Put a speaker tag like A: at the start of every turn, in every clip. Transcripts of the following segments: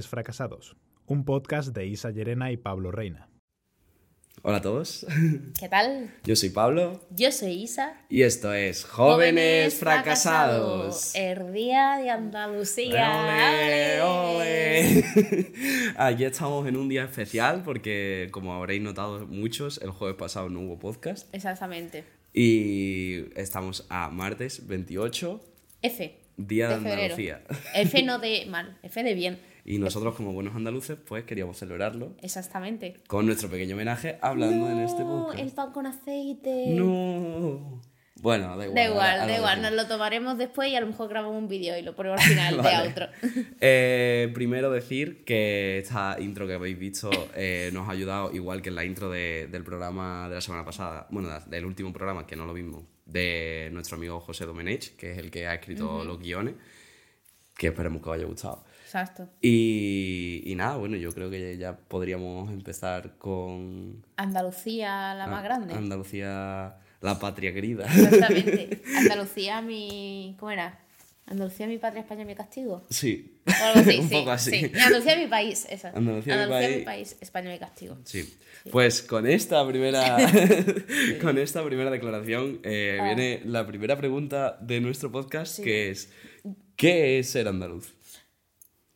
A: Jóvenes Fracasados,
B: un podcast de Isa Llerena y Pablo Reina.
C: Hola a todos,
D: ¿Qué tal?
C: yo soy Pablo
D: Yo soy Isa.
C: y esto es Jóvenes Fracasados.
D: El día de Andalucía.
C: ¡Ole, ole! Aquí estamos en un día especial porque, como habréis notado muchos, el jueves pasado no hubo podcast
D: Exactamente.
C: y estamos a martes 28,
D: F.
C: Día de,
D: de.
C: Andalucía.
D: F no de mal, F de bien.
C: Y nosotros, como buenos andaluces, pues queríamos celebrarlo
D: Exactamente.
C: con nuestro pequeño homenaje hablando en este
D: No,
C: podcast.
D: el pan con aceite.
C: No. Bueno, da igual.
D: Da igual,
C: ahora-
D: da igual. Nos lo tomaremos después y a lo mejor grabamos un vídeo y lo ponemos al final de outro.
C: Eh, primero decir que esta intro que habéis visto eh, nos ha ayudado, igual que en la intro de- del programa de la semana pasada, bueno, del último programa, que no lo vimos, de nuestro amigo José Domenech, que es el que ha escrito los guiones, que esperemos que os haya gustado.
D: Exacto.
C: Y, y nada, bueno, yo creo que ya podríamos empezar con
D: Andalucía, la más grande.
C: Andalucía, la patria querida.
D: Exactamente. Andalucía, mi. ¿Cómo era? Andalucía, mi patria, España, mi castigo.
C: sí,
D: O algo así,
C: un
D: sí,
C: poco así.
D: sí. Andalucía, mi país, esa.
C: Andalucía, mi
D: mi
C: país.
D: país, España, mi castigo.
C: Sí. Pues con esta primera, con esta primera declaración eh,
D: Ah.
C: viene la primera pregunta de nuestro podcast, que es ¿qué es ser andaluz?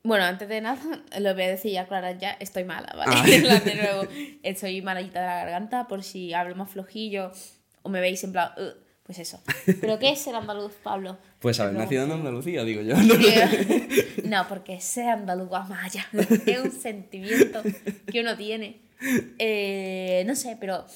D: Bueno, antes de nada, lo voy a decir ya, Clara, ya estoy mala, ¿vale?
C: Ah.
D: De nuevo, estoy malita de la garganta por si hablo más flojillo o me veis en plan, pues eso. ¿Pero qué es ser andaluz, Pablo?
C: Pues haber nacido en Andalucía, digo yo.
D: No, porque ser andaluz guamaya es un sentimiento que uno tiene. Eh, no sé, pero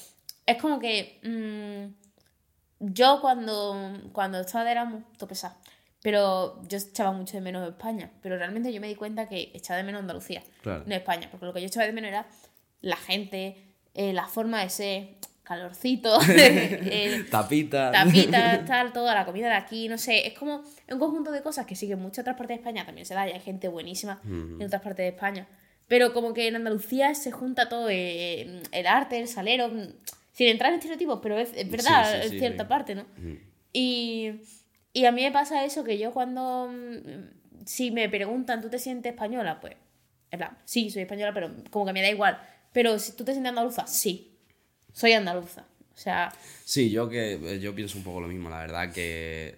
D: es como que mm, yo cuando, cuando estaba de Erasmus, todo pesado, pero yo echaba mucho de menos España, pero realmente yo me di cuenta que echaba de menos Andalucía,
C: Claro.
D: no España, porque lo que yo echaba de menos era la gente, eh, la forma de ser, calorcito, eh,
C: Tapita.
D: tapitas, tal, toda la comida de aquí, no sé, es como un conjunto de cosas que sí que en muchas otras partes de España también se da y hay gente buenísima en otras partes de España. Pero como que en Andalucía se junta todo, eh, el arte, el salero, mm, sin entrar en estereotipos, pero es, es verdad,
C: Sí, sí,
D: en
C: sí,
D: cierta parte, ¿no? Y, y a mí me pasa eso, que yo cuando, mm, si me preguntan, ¿tú te sientes española? Pues, en plan, sí, soy española, pero como que me da igual. Pero si tú te sientes andaluza, sí, soy andaluza. O sea,
C: Sí, yo que yo pienso un poco lo mismo, la verdad que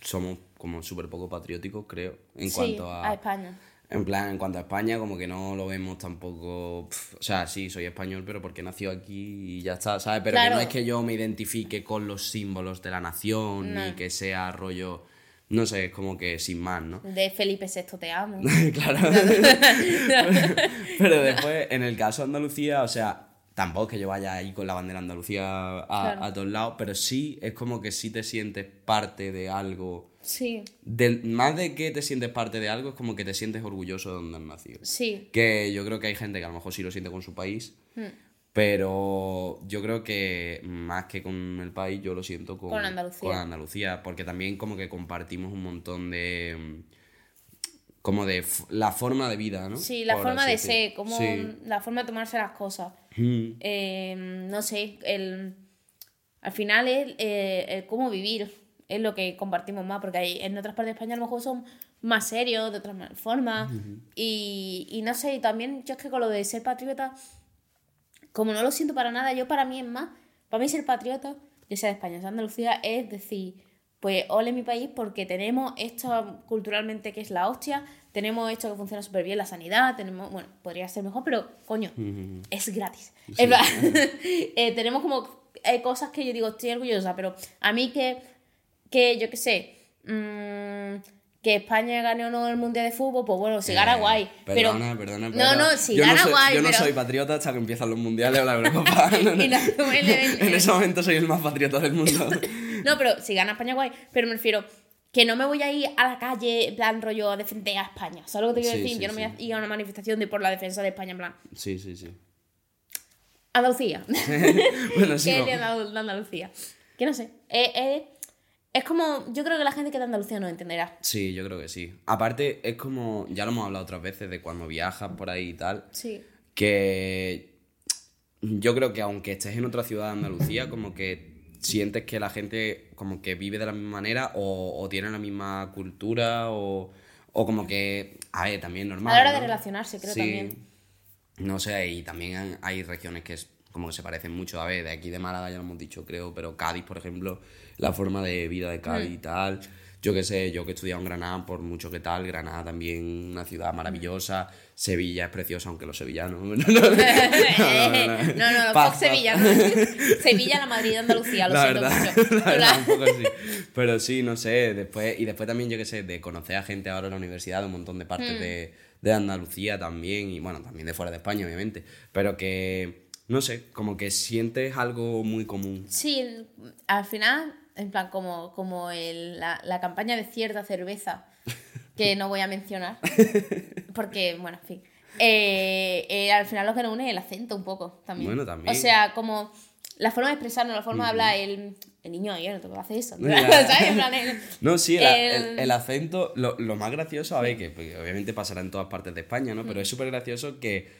C: somos como súper poco patrióticos, creo, en
D: sí,
C: cuanto a...
D: España.
C: En plan, en cuanto a España, como que no lo vemos tampoco. o sea, sí, soy español, pero porque nació aquí y ya está, ¿sabes? Pero que no es que yo me identifique con los símbolos de la nación, ni que sea rollo. No sé, es como que sin más, ¿no?
D: De Felipe VI te amo.
C: claro. pero después, en el caso de Andalucía, o sea, tampoco es que yo vaya ahí con la bandera de Andalucía a,
D: Claro.
C: a todos lados, pero sí es como que sí te sientes parte de algo.
D: Sí,
C: Del, más de que te sientes parte de algo, es como que te sientes orgulloso de donde has nacido.
D: sí.
C: Que yo creo que hay gente que a lo mejor sí lo siente con su país,
D: Hmm.
C: pero yo creo que más que con el país, yo lo siento con,
D: Con Andalucía.
C: con Andalucía, porque también como que compartimos un montón de... mm, como de la forma de vida, ¿no?
D: Sí, la
C: Por
D: forma de ser, como
C: Sí.
D: la forma de tomarse las cosas.
C: Mm,
D: Eh, no sé, el, al final es eh, el cómo vivir, es lo que compartimos más, porque hay, en otras partes de España a lo mejor son más serios, de otras ma- formas. y, y no sé, y también yo es que con lo de ser patriota, como no lo siento para nada, yo para mí es más, para mí ser patriota, ya sea de España, sea de Andalucía, es decir, pues ole mi país porque tenemos esto culturalmente que es la hostia, tenemos esto que funciona súper bien, la sanidad, tenemos, bueno, podría ser mejor, pero coño, es gratis. Eh, tenemos como eh, cosas que yo digo, estoy orgullosa, pero a mí que, que yo qué sé, mm, que España gane o no el Mundial de Fútbol, pues bueno, si gana
C: Eh,
D: guay.
C: Perdona,
D: pero,
C: perdona,
D: No,
C: pero
D: no, si
C: yo
D: gana
C: no soy,
D: guay,
C: Yo no
D: pero...
C: soy patriota hasta que empiezan los mundiales o la Eurocopa. No, no.
D: No
C: en ese momento soy el más patriota del mundo.
D: No, pero si gana España, guay. Pero me refiero que no me voy a ir a la calle, en plan rollo, a defender a España. ¿Sabes lo que te quiero
C: Sí,
D: decir?
C: sí,
D: Yo no me voy a ir a una manifestación de por la defensa de España, en plan,
C: sí, sí, sí.
D: Andalucía.
C: bueno, sí.
D: ¿Qué es
C: no.
D: Andalucía? Que no sé. Eh, eh, Es como, yo creo que la gente que es de Andalucía no entenderá.
C: Sí, yo creo que sí. Aparte, es como, ya lo hemos hablado otras veces de cuando viajas por ahí y tal,
D: Sí.
C: que yo creo que aunque estés en otra ciudad de Andalucía, como que sientes que la gente como que vive de la misma manera o, o tiene la misma cultura o, o como que, a ver, también normal.
D: A la hora de relacionarse, creo
C: Sí.
D: también.
C: No sé, y también hay regiones que es como que se parecen mucho. A ver, de aquí de Málaga ya lo hemos dicho, creo, pero Cádiz, por ejemplo, la forma de vida de Cádiz y tal. Yo qué sé, yo que he estudiado en Granada, por mucho que tal, Granada también una ciudad maravillosa, Sevilla es preciosa, aunque los sevillanos... no, no, no,
D: no, no, Fox Sevilla. ¿no? Sevilla, la Madrid de Andalucía, lo
C: la
D: siento
C: verdad,
D: mucho.
C: la verdad, un poco sí. Pero sí, no sé, después, y después también, yo qué sé, de conocer a gente ahora en la universidad de un montón de partes de, de Andalucía también, y bueno, también de fuera de España, obviamente, pero que, no sé, como que sientes algo muy común.
D: Sí, al final, en plan, como, como el- la, la campaña de cierta cerveza, que no voy a mencionar, porque, bueno, en fin. Eh, eh, al final lo que nos une es el acento un poco también.
C: Bueno, también.
D: O sea, como la forma de expresarnos, la forma de hablar, el, el niño ayer no te puedo hacer eso. ¿no?
C: Sí, el,
D: el-
C: acento, lo, lo más gracioso, a ver, que porque obviamente pasará en todas partes de España, ¿no? Pero es súper gracioso que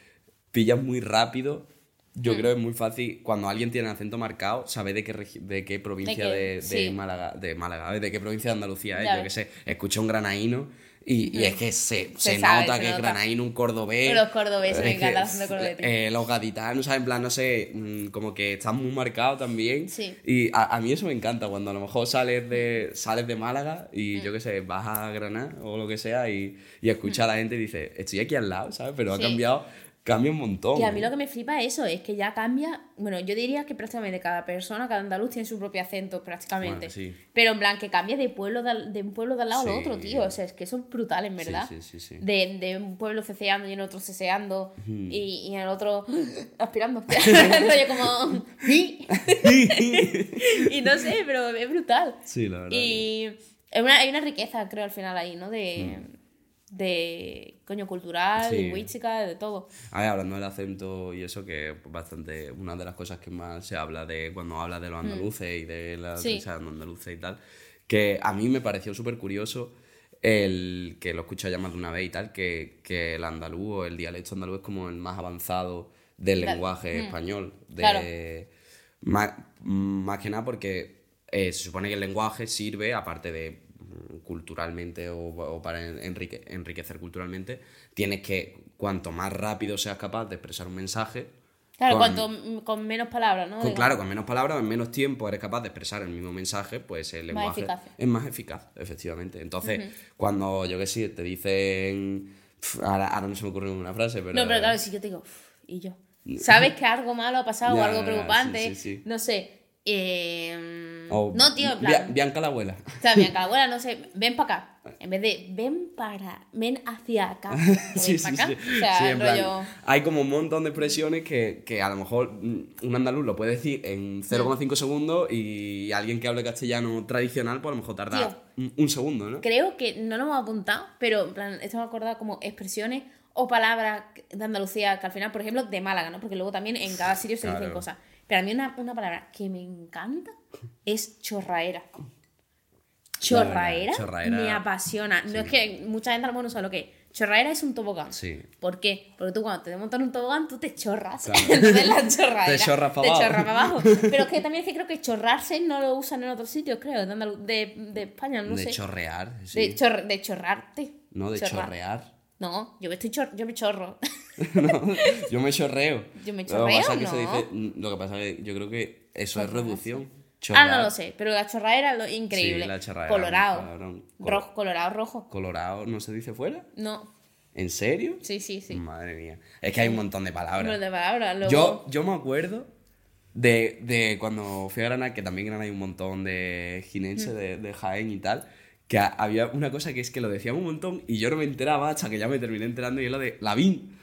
C: pillas muy rápido. Yo
D: Mm.
C: creo que es muy fácil, cuando alguien tiene acento marcado, sabe de qué, de qué provincia
D: De
C: de,
D: qué-
C: de
D: sí.
C: Málaga, de Málaga, de qué provincia de Andalucía es.
D: Ya
C: Yo qué sé, escucha un granaíno y, y es que se, se,
D: sabe,
C: nota
D: se
C: que es
D: nota.
C: granaíno, un cordobés.
D: Los cordobeses, me
C: Es
D: encanta el acento cordobés.
C: eh, los gaditanos, ¿sabes? En plan, no sé, mm, como que están muy marcados también.
D: Sí.
C: Y a, a mí eso me encanta, cuando a lo mejor sales de, sales de Málaga
D: Mm.
C: y yo qué sé, vas a Granada o lo que sea y, y escuchas a la gente y dices, estoy aquí al lado, ¿sabes? Pero ha
D: Sí.
C: cambiado, cambia un montón.
D: Y a mí lo que me flipa es eso, es que ya cambia, bueno, yo diría que prácticamente cada persona, cada andaluz tiene su propio acento prácticamente.
C: Bueno, sí.
D: Pero en plan, que cambia de pueblo de, un pueblo de al lado al otro, tío. O sea, es que son brutales, en
C: Sí,
D: verdad.
C: sí, sí, sí.
D: De, de un pueblo ceceando y en otro ceseando y, y en el otro aspirando. Rollo como... y no sé, pero es brutal.
C: Sí, la verdad.
D: Y es una- hay una riqueza, creo, al final ahí, ¿no? De, de coño, cultural,
C: Mm. Sí.
D: lingüística, de todo.
C: A ver, hablando del acento y eso, que es bastante una de las cosas que más se habla de cuando habla de los andaluces y de la
D: Mm. Sí.
C: andaluza y tal, que a mí me pareció súper curioso el que lo he escuchado ya más de una vez y tal, que, que el andaluz o el dialecto andaluz es como el más avanzado del
D: Claro.
C: lenguaje
D: Mm.
C: español. De,
D: Claro.
C: más, más que nada porque eh, se supone que el lenguaje sirve, aparte de mm, culturalmente o, o para enrique- enriquecer culturalmente, tienes que, cuanto más rápido seas capaz de expresar un mensaje,
D: Claro,
C: con-
D: cuanto con menos palabras, ¿no?
C: con- claro, con menos palabras, en menos tiempo eres capaz de expresar el mismo mensaje, pues el
D: Más
C: lenguaje
D: eficaz.
C: es más eficaz, efectivamente. Entonces, cuando yo que sé, te dicen. pf, Ahora, ahora no se me ocurre ninguna frase, pero.
D: No, pero claro, si yo te digo, y yo. ¿Sabes que algo malo ha pasado o algo preocupante?
C: sí, sí, sí.
D: No sé. eh,
C: o
D: no, tío, en plan.
C: Bianca la abuela.
D: O sea, mi abuela, no sé, ven para acá. En vez de ven para, ven hacia acá. Ven
C: Sí,
D: para
C: sí,
D: acá.
C: sí.
D: O sea,
C: Sí, en plan,
D: rollo.
C: hay como un montón de expresiones que, que a lo mejor mm, un andaluz lo puede decir en 0,5 segundos y alguien que hable castellano tradicional, pues a lo mejor tarda un, un segundo, ¿no?
D: Creo que no lo hemos apuntado, pero en plan, esto me ha acordado como expresiones o palabras de Andalucía, que al final, por ejemplo, de Málaga, ¿no? Porque luego también en cada sitio se dicen cosas. Pero a mí una, una palabra que me encanta es chorraera. Chorraera,
C: chorraera.
D: me apasiona. No es que mucha gente a lo mejor no sabe lo que es. Chorraera es un tobogán.
C: Sí.
D: ¿Por qué? Porque tú cuando te montas un tobogán, tú te chorras.
C: Claro.
D: Entonces la chorraera.
C: Te chorras pa'
D: Te
C: abajo.
D: chorras pa' abajo. Pero es que también es que creo que chorrarse no lo usan en otros sitios, creo, de, de, de España, no
C: de
D: sé.
C: chorrear, sí.
D: De, chor- de chorrarte.
C: no, de
D: Chorrar.
C: chorrear.
D: No, yo me, estoy chor- yo me chorro.
C: No, yo me chorreo.
D: Yo me
C: Lo que
D: chorreo,
C: pasa es que se
D: ¿no?
C: dice- lo que pasa es que yo creo que eso es reducción.
D: ah,
C: Chorrar.
D: no lo sé, pero la chorraera lo increíble.
C: Sí, la chorraera,
D: Colorado.
C: cabrón. Col-
D: Rojo, colorado, rojo.
C: ¿Colorado no se dice fuera?
D: No,
C: ¿En serio?
D: sí, sí, sí.
C: Madre mía. Es que hay un montón de palabras.
D: Número de palabras. Luego...
C: Yo, yo me acuerdo de, de cuando fui a Granada, que también en Granada hay un montón de jineses
D: Mm.
C: de, de Jaén y tal, que había una cosa que es que lo decíamos un montón y yo no me enteraba hasta que ya me terminé enterando y es lo de Lavín.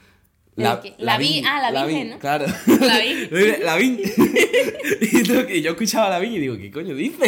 D: ¿El qué? Lavín, ah, la Virgen, ¿no?
C: Claro.
D: Lavín.
C: Lavín. y, tú- y yo escuchaba Lavín y digo, ¿qué coño dice?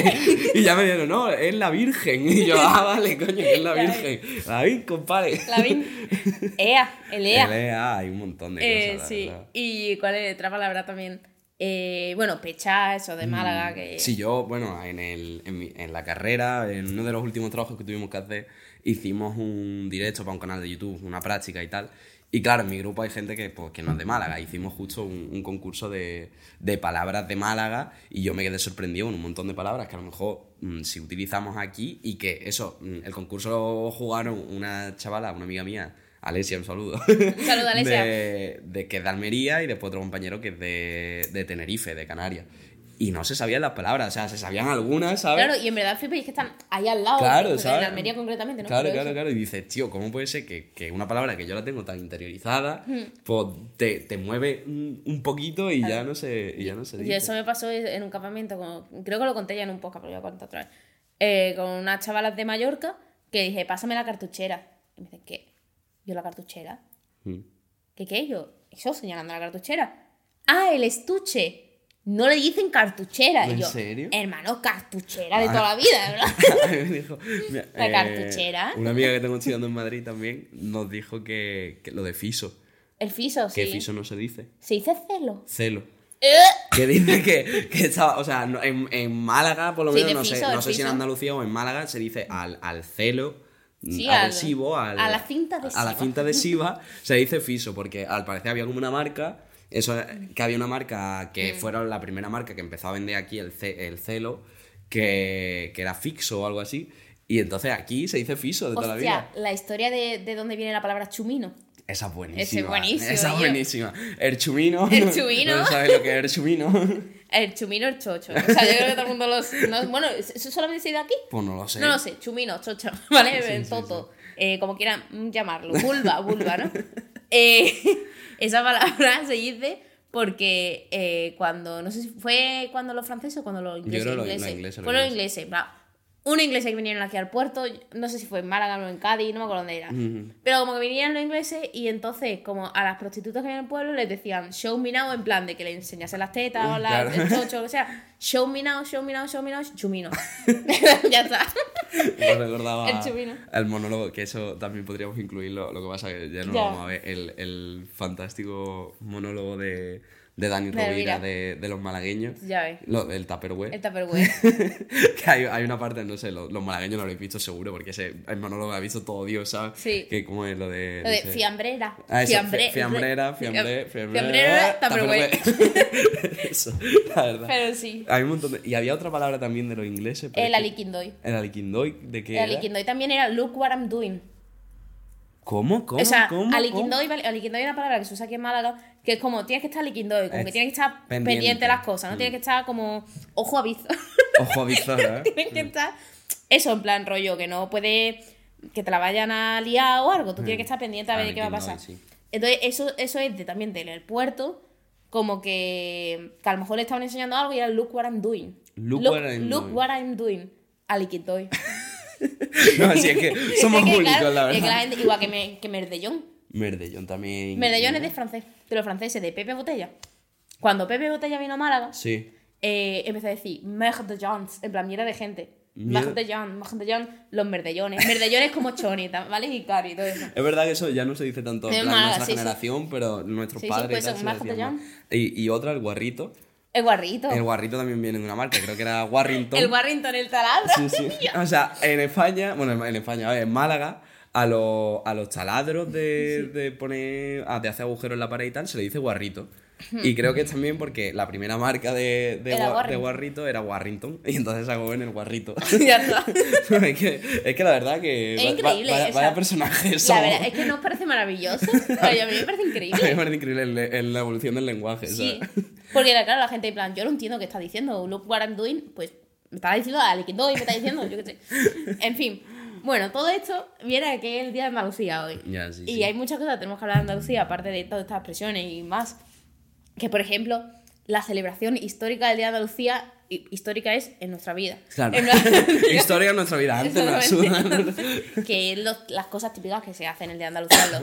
C: Y ya me dijeron, no, es la Virgen. Y yo, ah, vale, coño, que es la Virgen. Lavín, compadre.
D: Lavín. Ea, el Ea.
C: El EA, hay un montón de
D: Eh,
C: cosas. la
D: sí.
C: verdad.
D: Y cuál es otra palabra también. Eh, bueno, Pecha, eso de Málaga, que...
C: Mm, Sí, yo, bueno, en, el, en, mi- en la carrera, en uno de los últimos trabajos que tuvimos que hacer, hicimos un directo para un canal de YouTube, una práctica y tal. Y claro, en mi grupo hay gente que, pues, que no es de Málaga. Hicimos justo un, un concurso de, de palabras de Málaga y yo me quedé sorprendido con un montón de palabras que a lo mejor mm, si utilizamos aquí y que eso, mm, el concurso lo jugaron una chavala, una amiga mía, Alesia, un saludo.
D: Un saludo, Alesia.
C: De, de que es de Almería y después otro compañero que es de, de Tenerife, de Canarias. Y no se sabían las palabras, o sea, se sabían algunas, ¿sabes?
D: Claro, y en verdad flipa y es que están ahí al lado,
C: Claro,
D: en. Almería concretamente, ¿no?
C: Claro, claro, claro. Y dices, tío, ¿cómo puede ser que, que una palabra que yo la tengo tan interiorizada,
D: Hmm.
C: pues te, te mueve un, poquito y ya no se, y ya no se
D: Y
C: dice?
D: eso me pasó en un campamento, con- creo que lo conté ya en un podcast, pero lo voy a contar otra vez. Eh, con unas chavalas de Mallorca que dije, pásame la cartuchera. Y me dicen, ¿qué? Yo la cartuchera.
C: Mm.
D: ¿Qué qué? Yo, eso señalando la cartuchera. Ah, el estuche. No le dicen cartuchera. Y
C: ¿En
D: yo,
C: serio?
D: Hermano, cartuchera de toda la vida, ¿verdad?
C: Me dijo, mira,
D: La
C: eh,
D: cartuchera.
C: Una amiga que tengo estudiando en Madrid también nos dijo que, que lo de fiso,
D: El fiso, sí.
C: que fiso no se dice,
D: Se dice celo.
C: celo.
D: ¡Eh!
C: Que dice que, que estaba, o sea, en, en Málaga, por lo menos, no sé, no sé si en. Andalucía o en Málaga se dice al, al celo
D: Sí, al-
C: adhesivo, al-
D: a la cinta
C: A la
D: adhesiva.
C: cinta adhesiva se dice fiso, porque al parecer había como una marca, eso que había una marca que
D: Mm.
C: fuera la primera marca que empezó a vender aquí el, ce- el celo, que, que era fixo o algo así, y entonces aquí se dice fiso de toda la vida.
D: la historia de, de dónde viene la palabra chumino.
C: Esa es buenísima.
D: Ese es buenísimo,
C: Esa es
D: yo.
C: buenísima. El chumino.
D: El chumino.
C: ¿No sabes lo que es el chumino?
D: El chumino, el chocho. O sea, yo creo que todo el mundo los. no- bueno, ¿eso solamente se dice aquí?
C: Pues no lo sé.
D: No lo sé, chumino, chocho, ¿vale?
C: Sí,
D: El
C: sí,
D: toto, eh, como quieran llamarlo. Vulva, vulva, ¿no? Eh, esa palabra se dice porque eh, cuando, no sé si fue cuando los franceses o cuando los ingleses.
C: creo los- los
D: ingleses.
C: ingleses, los
D: Fue los
C: ingleses.
D: ingleses, va. Un inglés que vinieron aquí al puerto, no sé si fue en Málaga o en Cádiz, no me acuerdo dónde era. Pero como que vinieron los ingleses y entonces, como a las prostitutas que había en el pueblo, les decían show me now, en plan de que le enseñasen las tetas o la,
C: Claro.
D: el chocho o lo que sea. Show me now, show me now, show me now, chumino. ya está.
C: Me recordaba
D: El chumino.
C: el monólogo, que eso también podríamos incluirlo. Lo que pasa que ya no lo vamos a ver. El, el fantástico monólogo de, de Dani
D: De
C: Rovira de, de los malagueños.
D: Ya ves.
C: Lo, el Tupperware.
D: El Tupperware.
C: que hay, hay una parte, no sé, lo- los, malagueños lo habréis visto seguro, porque ese, el monólogo lo ha visto todo Dios, ¿sabes?
D: Sí.
C: Que como es lo de...
D: Lo de
C: dice-
D: fiambrera.
C: Ah, eso,
D: Fiambre-
C: fi- fiambrera, fiambre,
D: Fiambrera, Tupperware.
C: Eso, la verdad.
D: Pero sí.
C: Hay un montón de... Y había otra palabra también de los ingleses. pero
D: El aliquindoy.
C: El aliquindoy, ¿de qué
D: El aliquindoy también era look what I'm doing.
C: ¿Cómo? ¿Cómo?
D: o sea, aliquindoy, vale, aliquindoy es una palabra que se usa aquí en Málaga, que es como tienes que estar aliquindoy, como que
C: Es
D: tienes que estar
C: pendiente. Mm.
D: pendiente, de las cosas, no tienes que estar como ojo aviso.
C: ¿Cómo? Ojo avizor, ¿eh?
D: tienes que estar eso en plan rollo, que no puede que te la vayan a liar o algo, tú tienes que estar pendiente a ver qué va a pasar.
C: Mm. sí.
D: Entonces, eso, eso es de, también del puerto, como que, que a lo mejor le estaban enseñando algo y era look what I'm doing.
C: Look what I'm
D: look
C: doing.
D: what I'm doing. Aliquindoy.
C: No, así es que somos
D: claro,
C: la
D: es que
C: verdad.
D: la gente- igual que, me, que Merdellón.
C: Merdellón también.
D: Merdellón es de francés, de los franceses, de Pepe Botella. Cuando Pepe Botella vino a Málaga,
C: Sí.
D: eh, empezó a decir Merdellons, en plan mierda de gente. Merdellón, Merdellón, los merdellones. Merdellones como Choni, ¿vale? Y Cari y todo eso.
C: Es verdad que eso ya no se dice tanto en plan, nuestra
D: sí, sí.
C: generación, pero nuestros
D: Sí, sí,
C: padres
D: pues eso.
C: Y, y otra, el guarrito.
D: El guarrito.
C: El guarrito también viene de una marca, creo que era Warrington.
D: El Warrington, el taladro.
C: Sí, sí. O sea, en España, bueno, en España, a ver, en Málaga, a los, a los taladros de, de poner, ah, de hacer agujeros en la pared y tal, se le dice guarrito. Y creo que es también porque la primera marca de, de,
D: Era
C: de guarrito era Warrington. Y entonces sacó en el guarrito.
D: ya está.
C: es, que, es que la verdad que.
D: Es
C: va-
D: increíble.
C: Vaya,
D: o sea,
C: personaje
D: La
C: somos.
D: verdad es que nos parece maravilloso. Pero a mí me parece
C: A mí me
D: increíble.
C: parece increíble el- el- la evolución del lenguaje.
D: Sí.
C: ¿sabes?
D: Porque claro, la gente en plan, yo no entiendo qué está diciendo. Look what I'm doing. Pues me está diciendo Aliquindoy, me está diciendo, yo qué sé. En fin. Bueno, todo esto viene que es el día de Andalucía hoy.
C: Sí,
D: y
C: sí.
D: hay muchas cosas que tenemos que hablar de Andalucía, aparte de todas estas expresiones y más. Que, por ejemplo, la celebración histórica del Día de Andalucía, hi- histórica es en nuestra vida.
C: Claro.
D: En plan-
C: Historia de nuestra vida, antes la sudan.
D: Que es los- las cosas típicas que se hacen el de Andalucía en los,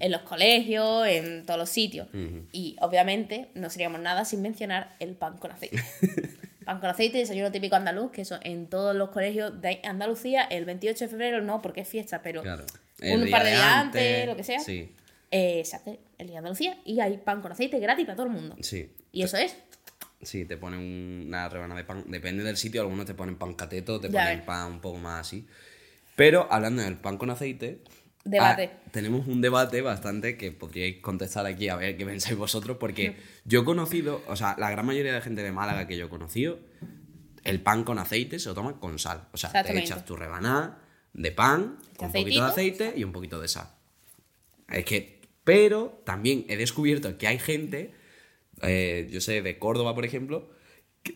D: en los colegios, en todos los sitios. Y obviamente no seríamos nada sin mencionar el pan con aceite. pan con aceite, desayuno típico andaluz, que eso en todos los colegios de Andalucía, el 28 de febrero no, porque es fiesta, pero
C: Claro.
D: un par de
C: día
D: días antes,
C: antes,
D: lo que sea,
C: sí.
D: eh, se hace el día de Andalucía y hay pan con aceite gratis para todo el mundo.
C: Sí.
D: Y eso es
C: Sí, te ponen una rebanada de pan. Depende del sitio, algunos te ponen pan cateto, te
D: Ya
C: ponen
D: ves.
C: pan un poco más así. Pero hablando del pan con aceite.
D: Debate.
C: ah, tenemos un debate bastante que podríais contestar aquí a ver qué pensáis vosotros, porque yo he conocido, o sea, la gran mayoría de gente de Málaga que yo he conocido, el pan con aceite se lo toma con sal. O sea, te echas tu rebanada de pan, con un poquito de aceite y un poquito de sal. Es que, pero también he descubierto que hay gente, eh, yo sé, de Córdoba, por ejemplo,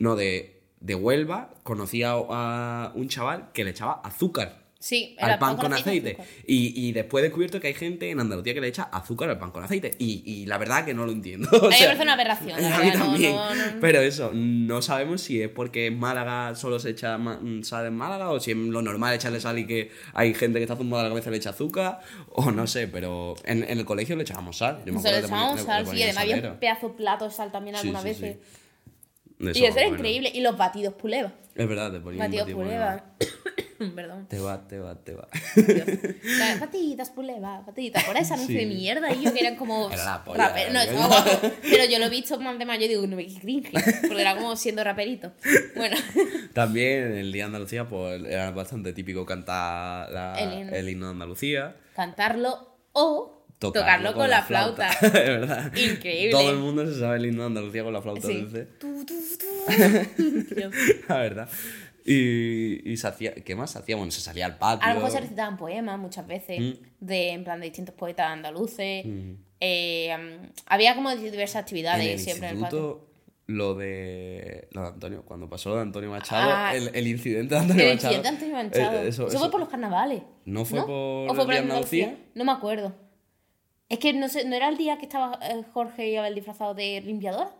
C: no, de, de Huelva, conocía a un chaval que le echaba azúcar
D: Sí,
C: al pan con aceite. Y, y después he descubierto que hay gente en Andalucía que le echa azúcar al pan con aceite. Y, y la verdad que no lo entiendo. O
D: A mí me parece una aberración,
C: A mí
D: no-
C: también.
D: no- no-
C: Pero eso, no sabemos si es porque en Málaga solo se echa sal en Málaga o si es lo normal echarle sal y que hay gente que está zumbada a la cabeza y le echa azúcar. O no sé, pero en, en el colegio le echábamos sal. Yo me
D: Se
C: le
D: echábamos sal,
C: le
D: sí,
C: ponía
D: además había un pedazo de plato de sal también
C: Sí,
D: algunas
C: sí, sí.
D: veces. Y eso era
C: bueno.
D: increíble. Y los batidos puleva.
C: Es verdad, te ponía un
D: Batidos
C: batido
D: puleva. Perdón.
C: Te va, te va, te va.
D: Dios. Las batidas puleva, batidas. Por esa anuncio
C: Sí.
D: de mierda y yo que eran como.
C: Era la polla,
D: No, estaba guapo. Pero yo lo he visto más de mayo y digo, no me cringe. Porque era como siendo raperito. Bueno.
C: También en el Día de Andalucía, pues era bastante típico cantar la-
D: El himno.
C: el himno de Andalucía.
D: cantarlo o tocarlo, con, la flauta.
C: es verdad.
D: Increíble.
C: Todo el mundo se sabe el himno de Andalucía con la flauta
D: Sí. Dios.
C: La verdad. Y, y se hacía. ¿Qué más se hacía? Bueno, se salía al patio.
D: A lo mejor se recitaban poemas muchas veces,
C: Mm.
D: de, en plan de distintos poetas andaluces. Eh, um, había como diversas actividades
C: en el
D: siempre en el patio.
C: instituto, lo de, lo de Antonio, cuando pasó lo de Antonio Machado,
D: Ah,
C: el, el incidente de Antonio
D: El
C: Machado.
D: incidente de Antonio Manchado.
C: eh,
D: eso, fue por los carnavales.
C: ¿No fue por
D: ¿O
C: el
D: fue por Andalucía? No me acuerdo. Es que no sé, ¿no era el día que estaba eh, Jorge y Abel disfrazado de limpiadora?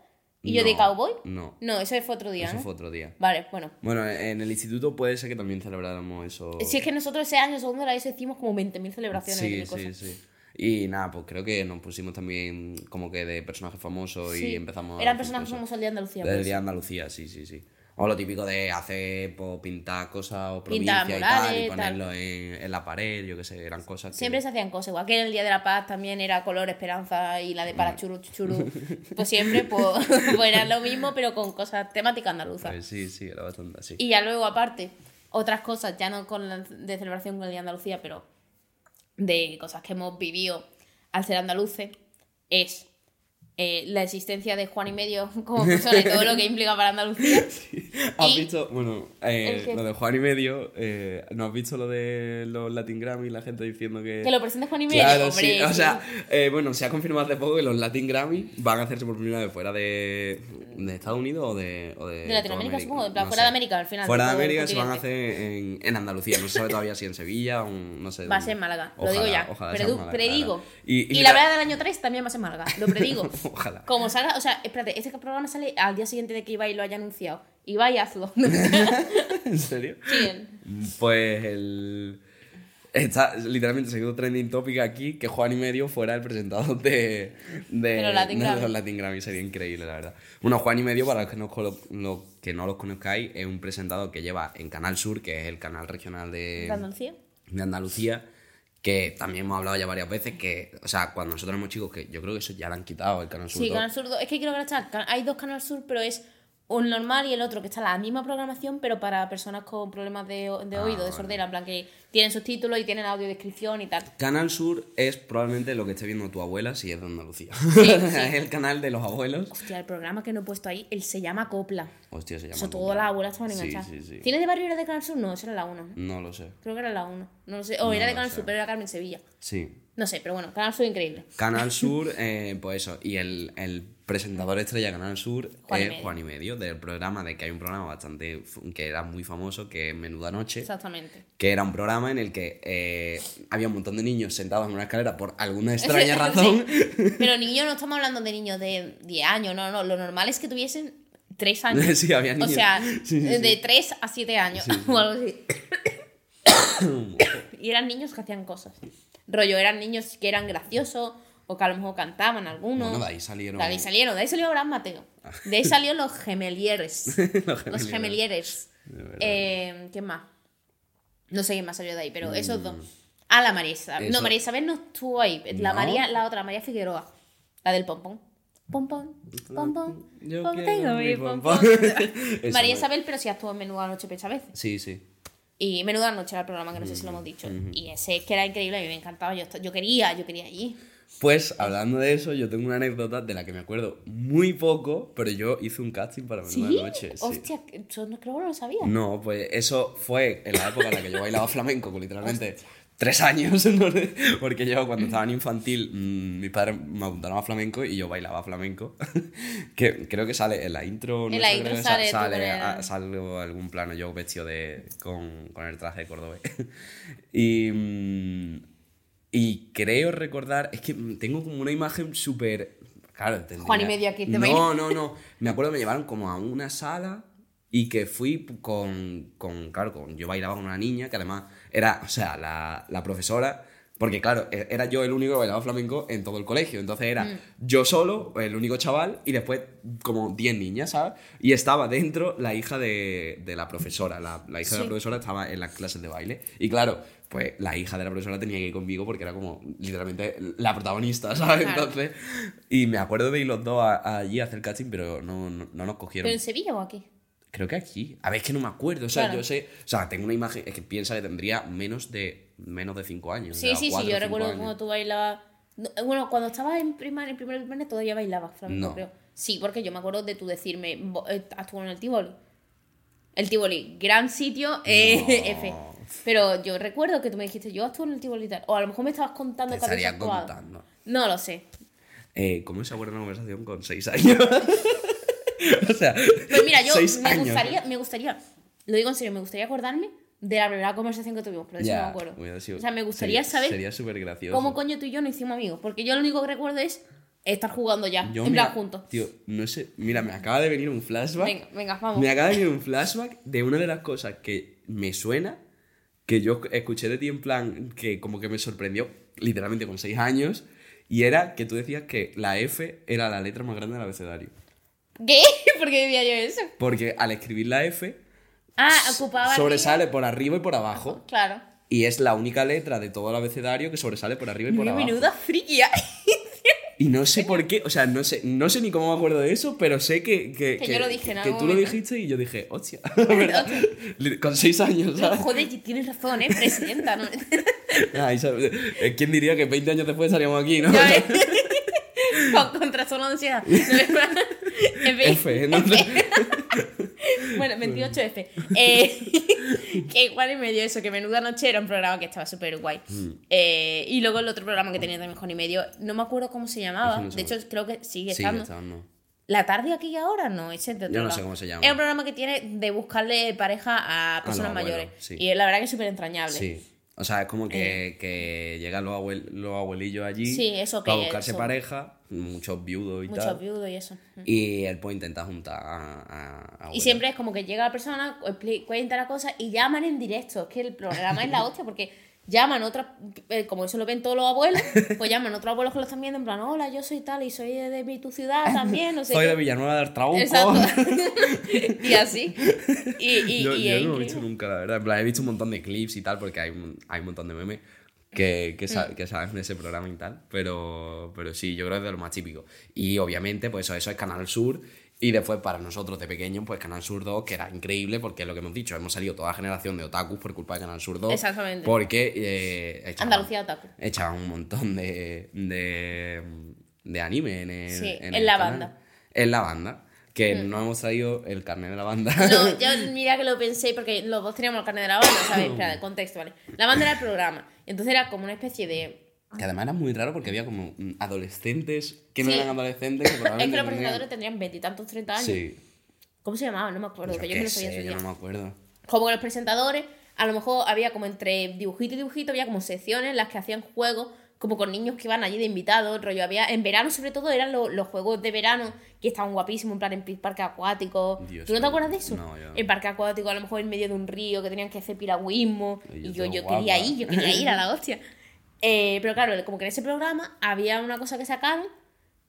D: ¿Y yo de cowboy?
C: no.
D: No, ese fue otro día,
C: Eso
D: ¿no?
C: fue otro día.
D: Vale, bueno.
C: Bueno, en el instituto puede ser que también celebráramos eso.
D: Si es que nosotros ese año, segundo de la ESO, hicimos como 20.000 celebraciones y
C: Sí,
D: mil
C: sí, sí. Y nada, pues creo que nos pusimos también como que de personajes famosos
D: Sí.
C: y empezamos
D: Eran personajes famosos del día de Andalucía.
C: Del
D: pues.
C: Día de Andalucía, sí, sí, sí. O lo típico de hacer, pues, pintar cosas o
D: Pintar
C: provincia y tal, y ponerlo en, en la pared, yo qué sé, eran cosas que...
D: Siempre se hacían cosas, igual que el Día de la Paz también era color esperanza y la de para churu churu. Pues siempre pues, pues era lo mismo, pero con cosas temáticas andaluzas.
C: Pues sí, sí, era bastante así.
D: Y ya luego, aparte, otras cosas, ya no con la de celebración con el Día de Andalucía, pero de cosas que hemos vivido al ser andaluces, es eh, la existencia de Juan y Medio como persona y todo lo que implica para Andalucía.
C: ¿Has
D: y-
C: visto, bueno, eh, lo de Juan y Medio, eh, ¿no has visto lo de los Latin Grammy? La gente diciendo que...
D: Que lo presente Juan y Medio,
C: Claro,
D: hombre,
C: sí. O sea, eh, bueno, se ha confirmado hace poco que los Latin Grammy van a hacerse por primera vez fuera de, de Estados Unidos o de, o de,
D: De Latinoamérica, supongo, plan,
C: no
D: fuera
C: sé.
D: de América, al final,
C: Fuera de América se van a hacer en, en Andalucía. No se sabe todavía si en Sevilla o en- no sé.
D: Va a ser en Málaga, lo digo ya.
C: ojalá Málaga,
D: predigo. Y, la verdad del año 3 también va a ser Málaga, lo predigo.
C: Ojalá.
D: Como salga, o sea, espérate, este programa sale al día siguiente de que Ibai lo haya anunciado. Ibai, hazlo.
C: ¿En serio?
D: ¿Quién?
C: Pues el. Está, literalmente se quedó trending topic aquí que Juan y Medio fuera el presentador de, de,
D: los Latin
C: Latin Grammy. Sería increíble, la verdad. Bueno, Juan y Medio, para los que no, lo- que no los conozcáis, es un presentador que lleva en Canal Sur, que es el canal regional de,
D: ¿De Andalucía?
C: de Andalucía, que también hemos hablado ya varias veces, que, o sea, cuando nosotros éramos chicos, que yo creo que eso ya lo han quitado, el Canal Sur.
D: Sí,
C: 2.
D: Canal Sur 2. Es que creo que ahora está. Can- Hay dos Canal Sur, pero es un normal y el otro que está la misma programación, pero para personas con problemas de, o- de
C: Ah,
D: oído, de sordera. En plan, que tienen subtítulos y tienen audiodescripción y tal.
C: Canal Sur es probablemente lo que esté viendo tu abuela si es de Andalucía. es el canal de los abuelos.
D: Hostia, el programa que no he puesto ahí, él se llama Copla.
C: Hostia, se llama.
D: Eso
C: Copla.
D: todas las abuelas estaban enganchadas.
C: sí, sí.
D: ¿Tienes de Barrio era de Canal Sur? No, esa era la 1.
C: No lo sé.
D: Creo que era la 1. No lo sé. O
C: No
D: era de Canal
C: sé.
D: Sur, pero era Carmen Sevilla.
C: Sí.
D: No sé, pero bueno, Canal Sur increíble.
C: Canal Sur, eh, pues eso. Y el, el presentador estrella de Canal Sur
D: Juan y
C: es
D: Medio.
C: Juan y Medio, del programa, de que hay un programa bastante. que era muy famoso, que es Menuda Noche.
D: Exactamente.
C: Que era un programa en el que eh, había un montón de niños sentados en una escalera por alguna extraña
D: Sí.
C: razón.
D: Pero niños, no estamos hablando de niños de 10 años, no, no. Lo normal es que tuviesen 3 años.
C: Sí, había niños.
D: O sea,
C: Sí, sí,
D: de
C: sí.
D: 3 a 7 años o algo así. y eran niños que hacían cosas. Rollo, eran niños que eran graciosos o que a lo mejor cantaban algunos.
C: Bueno, de ahí salieron.
D: De ahí salieron, de ahí salió Abraham Mateo. De ahí salió los gemelieres.
C: Los
D: los
C: gemelieres. verdad.
D: Eh, ¿Quién más? No sé quién más salió de ahí, pero esos dos. Ah, la María Isabel. No,
C: Mm.
D: María Isabel no estuvo ahí. La
C: No.
D: María, la otra, María Figueroa. La del pompón. Pom, pom, pom, pom,
C: Yo
D: pom,
C: quiero
D: tengo
C: mi
D: mi pom,
C: pom,
D: pom.
C: pom. Esa
D: María
C: no-
D: Isabel, pero sí actuó en Menuda Noche muchas veces.
C: Sí, sí.
D: Y Menuda Noche era el programa que no sé si lo hemos dicho. Y ese que era increíble, a mí me encantaba. Yo, yo quería, yo quería allí.
C: Pues hablando de eso, yo tengo una anécdota de la que me acuerdo muy poco, pero yo hice un casting para Menuda
D: ¿Sí?
C: Noche. sí.
D: Hostia, eso no creo que no lo sabía.
C: No, pues eso fue en la época en la que yo bailaba flamenco, con literalmente tres años, ¿no? porque yo cuando estaba en infantil, mm, mis padres me apuntaron a flamenco y yo bailaba flamenco, que creo que sale en la intro.
D: En la intro
C: creo que
D: sale
C: sale, a- algún plano yo vestido de, con, con el traje de cordobés. y, mm, y creo recordar, es que tengo como una imagen súper... Claro, tendría-
D: Juan y medio aquí, te
C: No, no, no. Me acuerdo que me llevaron como a una sala y que fui con, con claro, con, yo bailaba con una niña que además era, o sea, la, la profesora, porque claro, e- era yo el único que bailaba flamenco en todo el colegio, entonces era
D: Mm.
C: yo solo, el único chaval, y después como 10 niñas, ¿sabes? Y estaba dentro la hija de, de la profesora, la, la hija de
D: Sí.
C: la profesora estaba en las clases de baile, y claro, pues la hija de la profesora tenía que ir conmigo porque era como literalmente la protagonista, ¿sabes?
D: Claro.
C: Entonces, y me acuerdo de ir los dos a- allí a hacer casting, pero no, no, no nos cogieron.
D: ¿Pero en Sevilla o aquí?
C: Creo que aquí. A ver, es que no me acuerdo. O sea,
D: Claro.
C: yo sé. O sea, tengo una imagen. Es que piensa que tendría menos de menos de 5 años.
D: Sí,
C: o sea,
D: sí, sí, yo recuerdo
C: años.
D: cuando tú bailabas. No, Bueno, cuando estabas en primaria, en primer primaria todavía bailabas flamenco,
C: No.
D: creo. Sí, porque yo me acuerdo de tú decirme, "Vo- eh, actuó en el Tivoli. El Tivoli, gran sitio, eh, F. Pero yo recuerdo que tú me dijiste, yo actúo en el Tivoli y tal. O a lo mejor me estabas contando
C: Te
D: que habías actuado.
C: contando.
D: No lo sé.
C: Eh, ¿Cómo se acuerda una conversación con 6 años? o sea.
D: Pues mira, yo
C: seis
D: me
C: años.
D: gustaría, me gustaría, lo digo en serio, me gustaría acordarme de la primera conversación que tuvimos, pero de eso
C: Ya,
D: no me acuerdo. o sea, me gustaría
C: sería-
D: saber
C: Sería súper gracioso.
D: cómo coño tú y yo nos hicimos amigos. Porque yo lo único que recuerdo es estar jugando ya,
C: Yo,
D: en
C: mira,
D: plan juntos.
C: Tío, no sé. Mira, me acaba de venir un flashback.
D: Venga, venga, vamos.
C: Me acaba de venir un flashback de una de las cosas que me suena, que yo escuché de ti en plan, que como que me sorprendió, literalmente con 6 años, y era que tú decías que la F era la letra más grande del abecedario.
D: ¿Qué? ¿Por qué decía yo eso?
C: Porque al escribir la F,
D: Ah, ocupaba.
C: sobresale
D: arriba.
C: por arriba y por abajo.
D: Claro.
C: Y es la única letra de todo el abecedario que sobresale por arriba y por
D: Qué
C: abajo.
D: menuda friki. ¿eh?
C: Y no sé por qué, o sea, no sé, no sé ni cómo me acuerdo de eso, pero sé que, que,
D: Que yo lo dije en
C: que
D: algún
C: tú lo
D: momento.
C: dijiste y yo dije, hostia, ¿verdad? Con seis años, ¿sabes?
D: Joder, tienes razón, ¿eh? Presidenta, ¿no?
C: Ay. Eh, ¿Quién diría que 20 años después estaríamos aquí, no?
D: Con, con trastorno de ansiedad.
C: F, ¿no?
D: Bueno, 28F. Eh, que igual en medio eso, que Menuda Noche era un programa que estaba súper guay.
C: Mm.
D: Eh, y luego el otro programa que tenía también Juan y medio, no me acuerdo cómo se llamaba.
C: Ese no sé
D: de hecho, creo que sigue
C: Sí,
D: estando.
C: está, no.
D: La tarde aquí y ahora no, ese es de otro
C: Yo no
D: lado.
C: sé cómo se llama.
D: Es un programa que tiene de buscarle pareja a personas
C: los abuelos,
D: mayores.
C: sí.
D: Y la verdad que es súper entrañable.
C: Sí. O sea, es como que, que llegan los, abuel- los abuelillos allí
D: Eh. Sí, eso
C: para
D: que
C: buscarse pareja, muchos viudos y
D: Muchos
C: tal.
D: viudos y eso.
C: Y él pues intenta juntar a, a- a
D: Y siempre es como que llega la persona, cuenta la cosa y llaman en directo. Es que el programa es la hostia porque llaman otras, eh, como eso lo ven todos los abuelos, pues llaman otros abuelos que lo están viendo en plan, hola, yo soy tal y soy de, de mi tu ciudad también, no sé
C: Soy
D: qué".
C: de Villanueva del Trabuco.
D: Exacto. y así. Y, y,
C: yo
D: y
C: yo no lo he visto nunca, la verdad. En plan, he visto un montón de clips y tal, porque hay un, hay un montón de memes que, que,
D: Mm.
C: sa- que saben de ese programa y tal. Pero, pero sí, yo creo que es de lo más típico. Y obviamente, pues eso, eso es Canal Sur. Y después, para nosotros de pequeños, pues Canal Sur 2, que era increíble, porque es lo que hemos dicho, hemos salido toda la generación de otakus por culpa de Canal Sur 2.
D: Exactamente.
C: Porque eh, echaban-
D: Andalucía otaku.
C: Echaban un montón de, de, de anime en el,
D: Sí, en
C: el
D: la
C: canal.
D: banda. Mm.
C: En la banda. Que no hemos traído el carnet de la banda.
D: No, yo mira que lo pensé porque los dos teníamos el carnet de la banda, ¿sabes? Espera, contexto, ¿vale? La banda era el programa. Entonces era como una especie de.
C: Que además era muy raro porque había como mm, adolescentes que no
D: Sí.
C: eran adolescentes. Que
D: Es que los
C: tendrían-
D: presentadores tendrían veintitantos, treinta años.
C: Sí.
D: ¿Cómo se llamaban? No me acuerdo,
C: Yo
D: que yo me lo sabía
C: sé, yo no me acuerdo.
D: Como que los presentadores, a lo mejor había como entre dibujito y dibujito, había como secciones en las que hacían juegos, como con niños que iban allí de invitados, rollo, había, en verano sobre todo eran lo- los juegos de verano que estaban guapísimos, en plan en parque acuático.
C: Dios
D: ¿Tú no te acuerdas de eso?
C: No, yo.
D: En parque acuático, a lo mejor en medio de un río, que tenían que hacer piragüismo,
C: Y
D: y
C: yo
D: yo, quería ir, yo quería ir a la hostia. Eh, pero claro, como que en ese programa había una cosa que sacaron,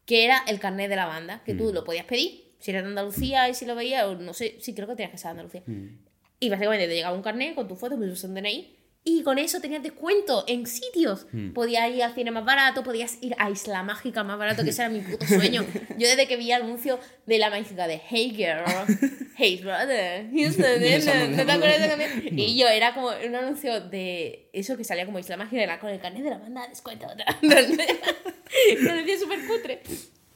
D: que era el carnet de la banda, que
C: Mm.
D: tú lo podías pedir, si eras de Andalucía y si lo veías, o no sé, sí creo que tenías que ser de Andalucía.
C: Mm.
D: Y básicamente te llegaba un carnet con tu foto, tu DNI, Y con eso tenías descuento en sitios.
C: Hmm.
D: Podías ir al cine más barato, podías ir a Isla Mágica más barato, que ese era mi puto sueño. Yo desde que vi el anuncio de la mágica de Hey Girl, Hey Brother,
C: Esa no
D: dinner", ¿no te acuerdas canción? Y yo era como un anuncio de eso que salía como Isla Mágica era con el carnet de la banda, descuento. Lo decía súper cutre.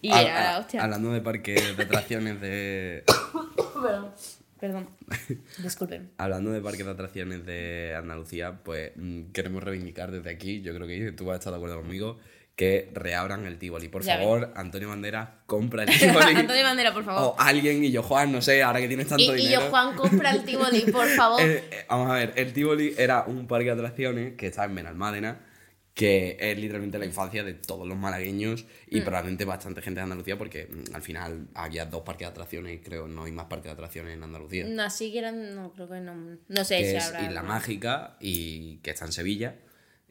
D: Y era la hostia.
C: Hablando de parques de atracciones de.
D: Perdón. Disculpen.
C: Hablando de parques de atracciones de Andalucía, pues mm, queremos reivindicar desde aquí, yo creo que tú vas a estar de acuerdo conmigo, que reabran el Tivoli. Por
D: Ya
C: favor, Antonio Banderas, compra el Tivoli.
D: Antonio Bandera, por favor.
C: O alguien, y yo Juan, no sé, ahora que tienes
D: y,
C: tanto
D: y
C: dinero.
D: yo, Juan, compra el Tivoli, por favor.
C: Eh, eh, vamos a ver, el Tivoli era un parque de atracciones que está en Benalmádena, que es literalmente la infancia de todos los malagueños y
D: Mm.
C: probablemente bastante gente de Andalucía, porque mm, al final había dos parques de atracciones y creo no hay más parques de atracciones en Andalucía.
D: No, así que eran, no, creo que no. No sé
C: que
D: si habrá.
C: Isla Mágica y que está en Sevilla.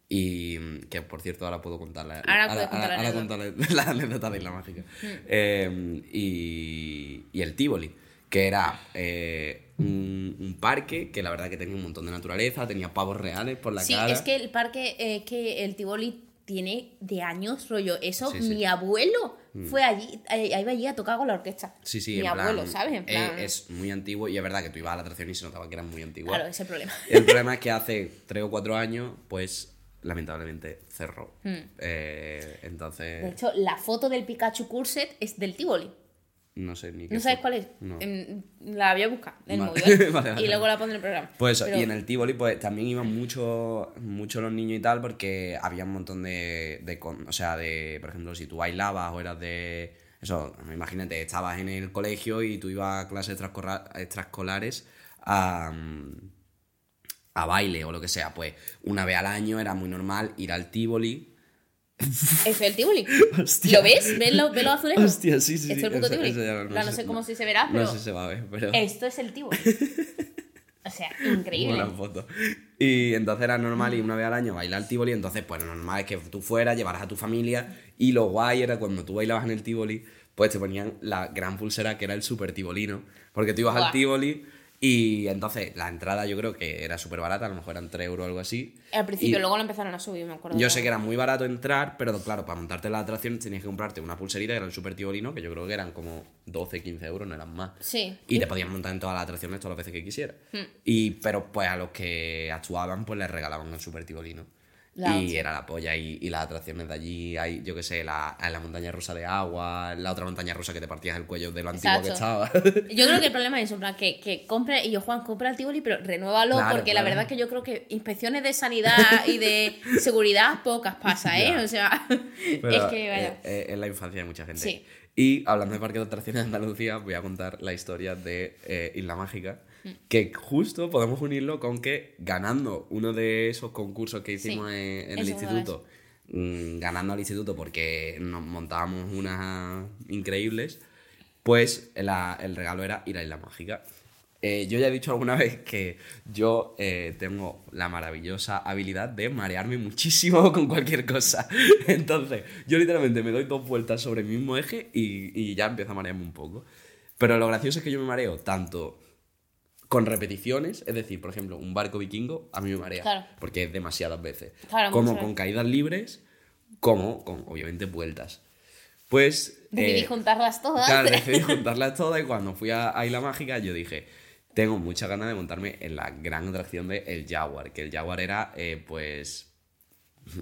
C: Y mm, que por cierto ahora puedo contar la,
D: Ahora la
C: ahora contar la, la anécdota de Isla Mágica. Eh, y, y el Tivoli, que era eh, un, un parque que la verdad que tenía un montón de naturaleza, tenía pavos reales por la
D: Sí,
C: cara.
D: es que el parque, eh, que el Tivoli tiene de años, rollo. Eso,
C: Sí, sí.
D: mi abuelo fue allí, eh, iba allí a tocar con la orquesta.
C: Sí, sí,
D: Mi
C: en plan,
D: abuelo, ¿sabes? En
C: eh,
D: plan,
C: es muy antiguo y es verdad que tú ibas a la atracción y se notaba que era muy antiguo.
D: Claro, ese es el problema.
C: El problema es que hace 3 o 4 años, pues lamentablemente cerró. Eh, entonces.
D: De hecho, la foto del Pikachu Curset es del Tivoli.
C: No sé ni qué
D: ¿No sabes
C: fue.
D: cuál es?
C: No.
D: La voy a buscar en el
C: Vale.
D: móvil. ¿vale?
C: Vale, vale.
D: Y luego la pondré en el programa.
C: Pues eso,
D: Pero-
C: y en el Tivoli pues también iban mucho, mucho los niños y tal porque había un montón de, de o sea, de, por ejemplo, si tú bailabas o eras de, eso, imagínate, estabas en el colegio y tú ibas a clases extraescola- extraescolares a, a baile o lo que sea, pues una vez al año era muy normal ir al Tivoli.
D: Es el Tivoli.
C: Hostia.
D: ¿Lo ves? ¿Ves los, ves los azulejos?
C: Hostia, sí, sí,
D: Esto es el puto
C: eso-
D: Tivoli.
C: eso no- no
D: no
C: sé-
D: sé cómo
C: no-
D: si se verá, pero
C: No sé si se va a ver, pero...
D: esto es el Tivoli. O sea, increíble.
C: Buena foto. Y entonces era normal y una vez al año bailar Tivoli, entonces pues lo normal es que tú fueras, llevaras a tu familia y lo guay era cuando tú bailabas en el Tivoli, pues te ponían la gran pulsera que era el super tibolino, porque tú ibas al. Tivoli y entonces la entrada yo creo que era súper barata, a lo mejor eran 3 euros o algo así.
D: Al principio,
C: Y
D: luego lo empezaron a subir, me acuerdo.
C: Yo sé que era muy barato entrar, pero claro, para montarte en las atracciones tenías que comprarte una pulserita que era el super tibolino, que yo creo que eran como 12, 15 euros, no eran más.
D: Sí.
C: Y te podías montar en todas las atracciones todas las veces que quisieras.
D: Hmm.
C: Y, pero pues a los que actuaban, pues les regalaban el super tibolino.
D: La
C: y era la polla. Y, y las atracciones de allí, hay, yo qué sé, la, la montaña rusa de agua, la otra montaña rusa que te partías el cuello de lo antiguo que estaba.
D: Yo creo que el problema es eso, en plan, que, que compre, y yo, Juan, compra el Tivoli, pero renuévalo,
C: Claro,
D: porque la verdad es que yo creo que inspecciones de sanidad y de seguridad pocas pasa, ¿eh?
C: Ya.
D: O sea,
C: Pero,
D: es que vaya.
C: eh, eh, es la infancia de mucha gente.
D: Sí.
C: Y hablando de parques de atracciones de Andalucía, voy a contar la historia de eh, Isla Mágica. Que justo podemos unirlo con que ganando uno de esos concursos que hicimos
D: Sí,
C: en, el instituto, mm, ganando al instituto porque nos montábamos unas increíbles, pues la- el regalo era ir a Isla Mágica. Eh, yo ya he dicho alguna vez que yo eh, tengo la maravillosa habilidad de marearme muchísimo con cualquier cosa. Entonces, yo literalmente me doy dos vueltas sobre el mismo eje y, y ya empiezo a marearme un poco. Pero lo gracioso es que yo me mareo tanto con repeticiones, es decir, por ejemplo, un barco vikingo a mí me marea,
D: Claro.
C: porque es demasiadas veces.
D: Claro,
C: como con caídas libres, como con, obviamente, vueltas. Pues...
D: Decidí
C: eh,
D: juntarlas todas.
C: Claro, decidí juntarlas todas y cuando fui a, a Isla Mágica yo dije, tengo muchas ganas de montarme en la gran atracción de El Jaguar, que el Jaguar era, eh, pues,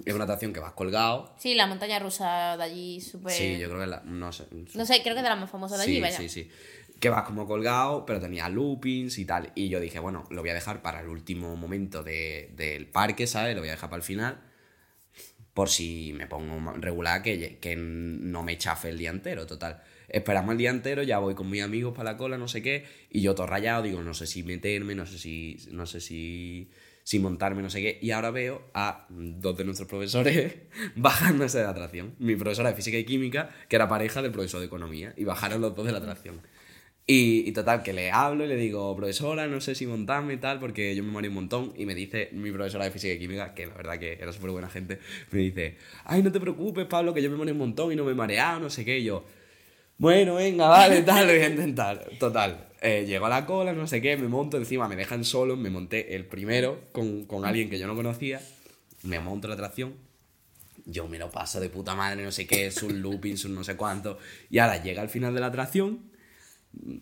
C: es una atracción que vas colgado.
D: Sí, la montaña rusa de allí, súper.
C: Sí, yo creo que la, no sé.
D: No sé, creo que de las más famosas de allí,
C: Sí,
D: vaya.
C: sí, sí. Que vas como colgado, pero tenía loopings y tal. Y yo dije, bueno, lo voy a dejar para el último momento de- del parque, ¿sabes? Lo voy a dejar para el final. Por si me pongo regular, que, que no me chafe el día entero, total. Esperamos el día entero, ya voy con mis amigos para la cola, no sé qué. Y yo todo rayado, digo, no sé si meterme, no sé si. No sé si. Si montarme, no sé qué. Y ahora veo a dos de nuestros profesores bajándose de la atracción. Mi profesora de física y química, que era pareja del profesor de economía. Y bajaron los dos de la atracción. Y, y total, que le hablo y le digo, profesora, no sé si montarme y tal, porque yo me mareo un montón. Y me dice mi profesora de física y química, que la verdad que era súper buena gente, me dice, ay, no te preocupes, Pablo, que yo me mareo un montón y no me he mareado, no sé qué. Y yo, bueno, venga, vale, tal, lo voy a intentar. Total. eh, llego a la cola, no sé qué, me monto encima, me dejan solo, me monté el primero con, con alguien que yo no conocía, me monto la atracción, yo me lo paso de puta madre, no sé qué, es un looping, un no sé cuánto, y ahora llega al final de la atracción,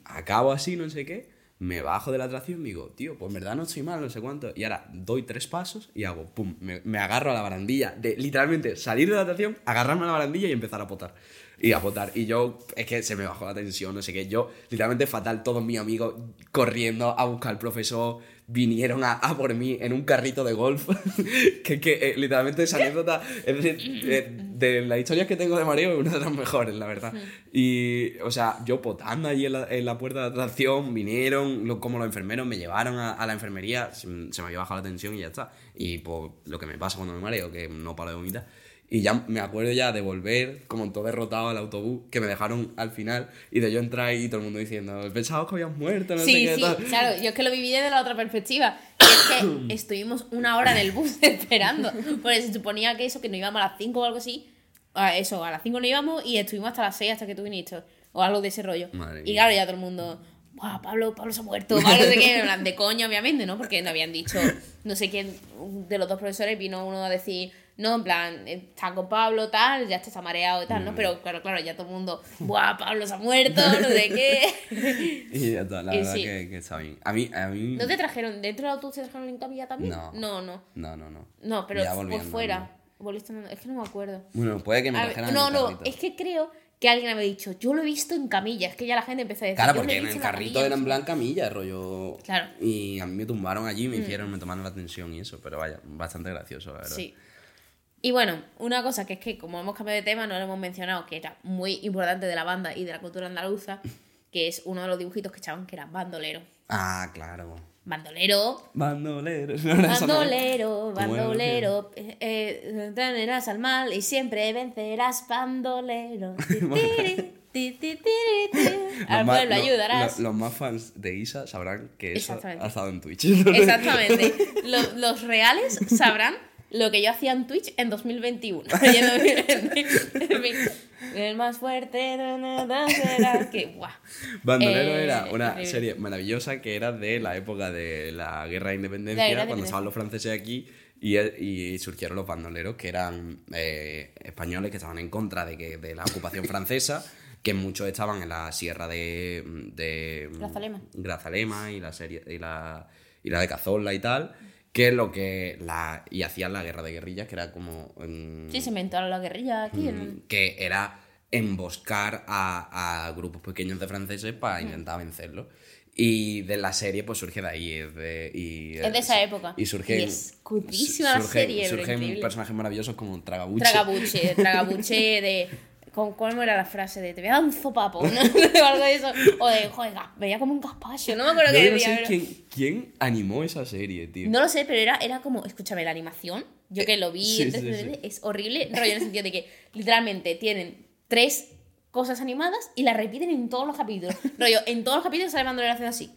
C: acabo así, no sé qué, me bajo de la atracción y digo, tío, pues en verdad no estoy mal, no sé cuánto, y ahora doy tres pasos y hago, pum, me, me agarro a la barandilla, de literalmente salir de la atracción, agarrarme a la barandilla y empezar a potar. Y a potar. Y yo, es que se me bajó la tensión, no sé qué. Yo, literalmente fatal, todos mis amigos corriendo a buscar al profesor, vinieron a, a por mí en un carrito de golf. que, que eh, literalmente esa anécdota, es decir, eh, de las historias que tengo de mareo, es una de las mejores, la verdad. Y, o sea, yo potando allí en la, en la puerta de atracción, vinieron, lo- como los enfermeros me llevaron a, a la enfermería, se, se me había bajado la tensión y ya está. Y pues lo que me pasa cuando me mareo, que no paro de vomitar. Y ya me acuerdo ya de volver, como todo derrotado al autobús, que me dejaron al final, y de yo entrar y todo el mundo diciendo, pensaba que habías muerto, no sé
D: Sí,
C: qué.
D: sí,
C: tal".
D: claro, yo es que lo viví desde la otra perspectiva. Y es que estuvimos una hora en el bus esperando. Porque se suponía que eso, que nos íbamos a las 5 o algo así. A eso, a las 5 no íbamos y estuvimos hasta las 6 hasta que tú viniste. O algo de ese rollo.
C: Madre
D: y claro, ya todo el mundo. Buah, Pablo, Pablo se ha muerto. Pablo no sé qué. En plan, De coña, obviamente, ¿no? Porque no habían dicho. No sé quién de los dos profesores vino uno a decir. No, en plan, está con Pablo, tal, ya está mareado y tal,
C: Mm.
D: ¿no? Pero claro, claro, ya todo el mundo. Buah, Pablo se ha muerto, no sé qué.
C: Y ya está, la
D: Y
C: verdad
D: sí.
C: que, que está bien. A mí, a mí...
D: ¿No te trajeron dentro del autobús te trajeron en camilla también?
C: No.
D: No, no.
C: No, no, no.
D: No, pero por fuera. Volviste Es que no me acuerdo.
C: Bueno, puede que me trajeran
D: no,
C: en
D: no,
C: carrito.
D: es que creo que alguien había dicho, yo lo he visto en camilla. Es que ya la gente empezó a decir,
C: Claro,
D: "Yo lo he
C: porque en el carrito
D: camilla",
C: era en plan camilla, rollo...
D: Claro. Mm.
C: Y a mí me tumbaron allí, me hicieron, me tomaron la atención y eso, pero vaya, bastante gracioso, la verdad.
D: Sí. Y bueno, una cosa que es que como hemos cambiado de tema, no lo hemos mencionado, que era muy importante de la banda y de la cultura andaluza, que es uno de los dibujitos que echaban que era bandolero.
C: Ah, claro.
D: Bandolero,
C: Bandolero.
D: Bandolero, bandolero, eh, eh, tenerás al mal y siempre vencerás, bandolero. Ti, tiri, ti, ti, tiri, ti. Al
C: Los más-
D: pueblo
C: lo-
D: ayudarás.
C: lo- Los más fans de Isa sabrán que eso
D: Exactamente.
C: ha estado en Twitch.
D: Exactamente. Los, los reales sabrán lo que yo hacía en Twitch en 2021. Y en 2020, El más fuerte será que guau.
C: Bandolero
D: Eh,
C: era una serie maravillosa que era de la época de la guerra de independencia,
D: La guerra de
C: cuando estaban los franceses aquí y, y surgieron los bandoleros, que eran eh, españoles que estaban en contra de, que, de la ocupación francesa, que muchos estaban en la sierra de, de
D: Grazalema.
C: Grazalema y la serie y la, y la de Cazorla y tal. Que lo que la. Y hacían la guerra de guerrillas, que era como. mm,
D: Sí, se inventaron la guerrilla aquí. en-
C: que era emboscar a, a grupos pequeños de franceses para intentar vencerlos. Y de la serie, pues surge de ahí. Es de, y,
D: Es de esa época.
C: Y surgen.
D: Y es la
C: surgen-
D: serie,
C: Surgen personajes maravillosos como Tragabuche.
D: Tragabuche, tragabuche de. ¿Cómo, cómo era la frase? De te voy a dar un zopapo, ¿no? o algo de eso. O de, joder, veía como un gazpacho, no me acuerdo qué
C: no
D: decía.
C: sé
D: pero-
C: quién, quién animó esa serie, tío.
D: No lo sé, pero era, era como, escúchame, la animación, yo que lo vi,
C: sí,
D: en
C: sí,
D: 3D,
C: sí.
D: es horrible, rollo en el sentido de que literalmente tienen tres cosas animadas y las repiten en todos los capítulos. rollo, en todos los capítulos sale Bandolero haciendo así.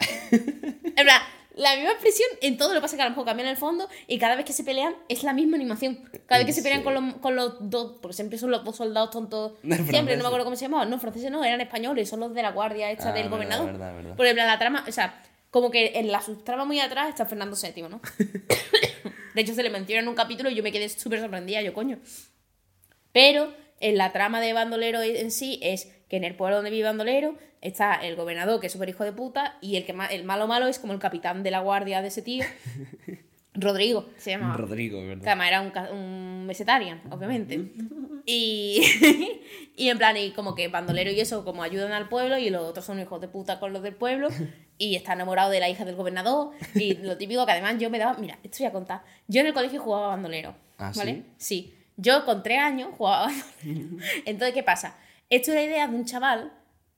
D: en plan, la misma expresión en todo, lo que pasa es que a lo mejor cambian el fondo y cada vez que se pelean es la misma animación. Cada vez que se pelean con los, con los dos, porque siempre son los dos soldados tontos, siempre, no me acuerdo cómo se llamaban, no, franceses no, eran españoles, son los de la guardia esta
C: Ah,
D: del
C: verdad,
D: gobernador.
C: verdad, verdad.
D: Porque en plan, la trama, o sea, como que en la subtrama muy atrás está Fernando VII, ¿no? De hecho, se le menciona en un capítulo y yo me quedé súper sorprendida, yo coño. Pero en la trama de Bandolero en sí es que en el pueblo donde vive Bandolero está el gobernador, que es súper hijo de puta, y el, que ma- el malo malo es como el capitán de la guardia de ese tío. Rodrigo, se llama.
C: Rodrigo,
D: Que
C: ¿verdad?
D: además era un, un vegetarian, obviamente. Y, y en plan, y como que bandolero y eso, como ayudan al pueblo, y los otros son hijos de puta con los del pueblo, y está enamorado de la hija del gobernador, y lo típico que además yo me daba. Mira, esto voy a contar. Yo en el colegio jugaba bandolero.
C: ¿Ah,
D: ¿Vale? Sí. Yo con tres años jugaba bandolero. Entonces, ¿qué pasa? Esto era idea de un chaval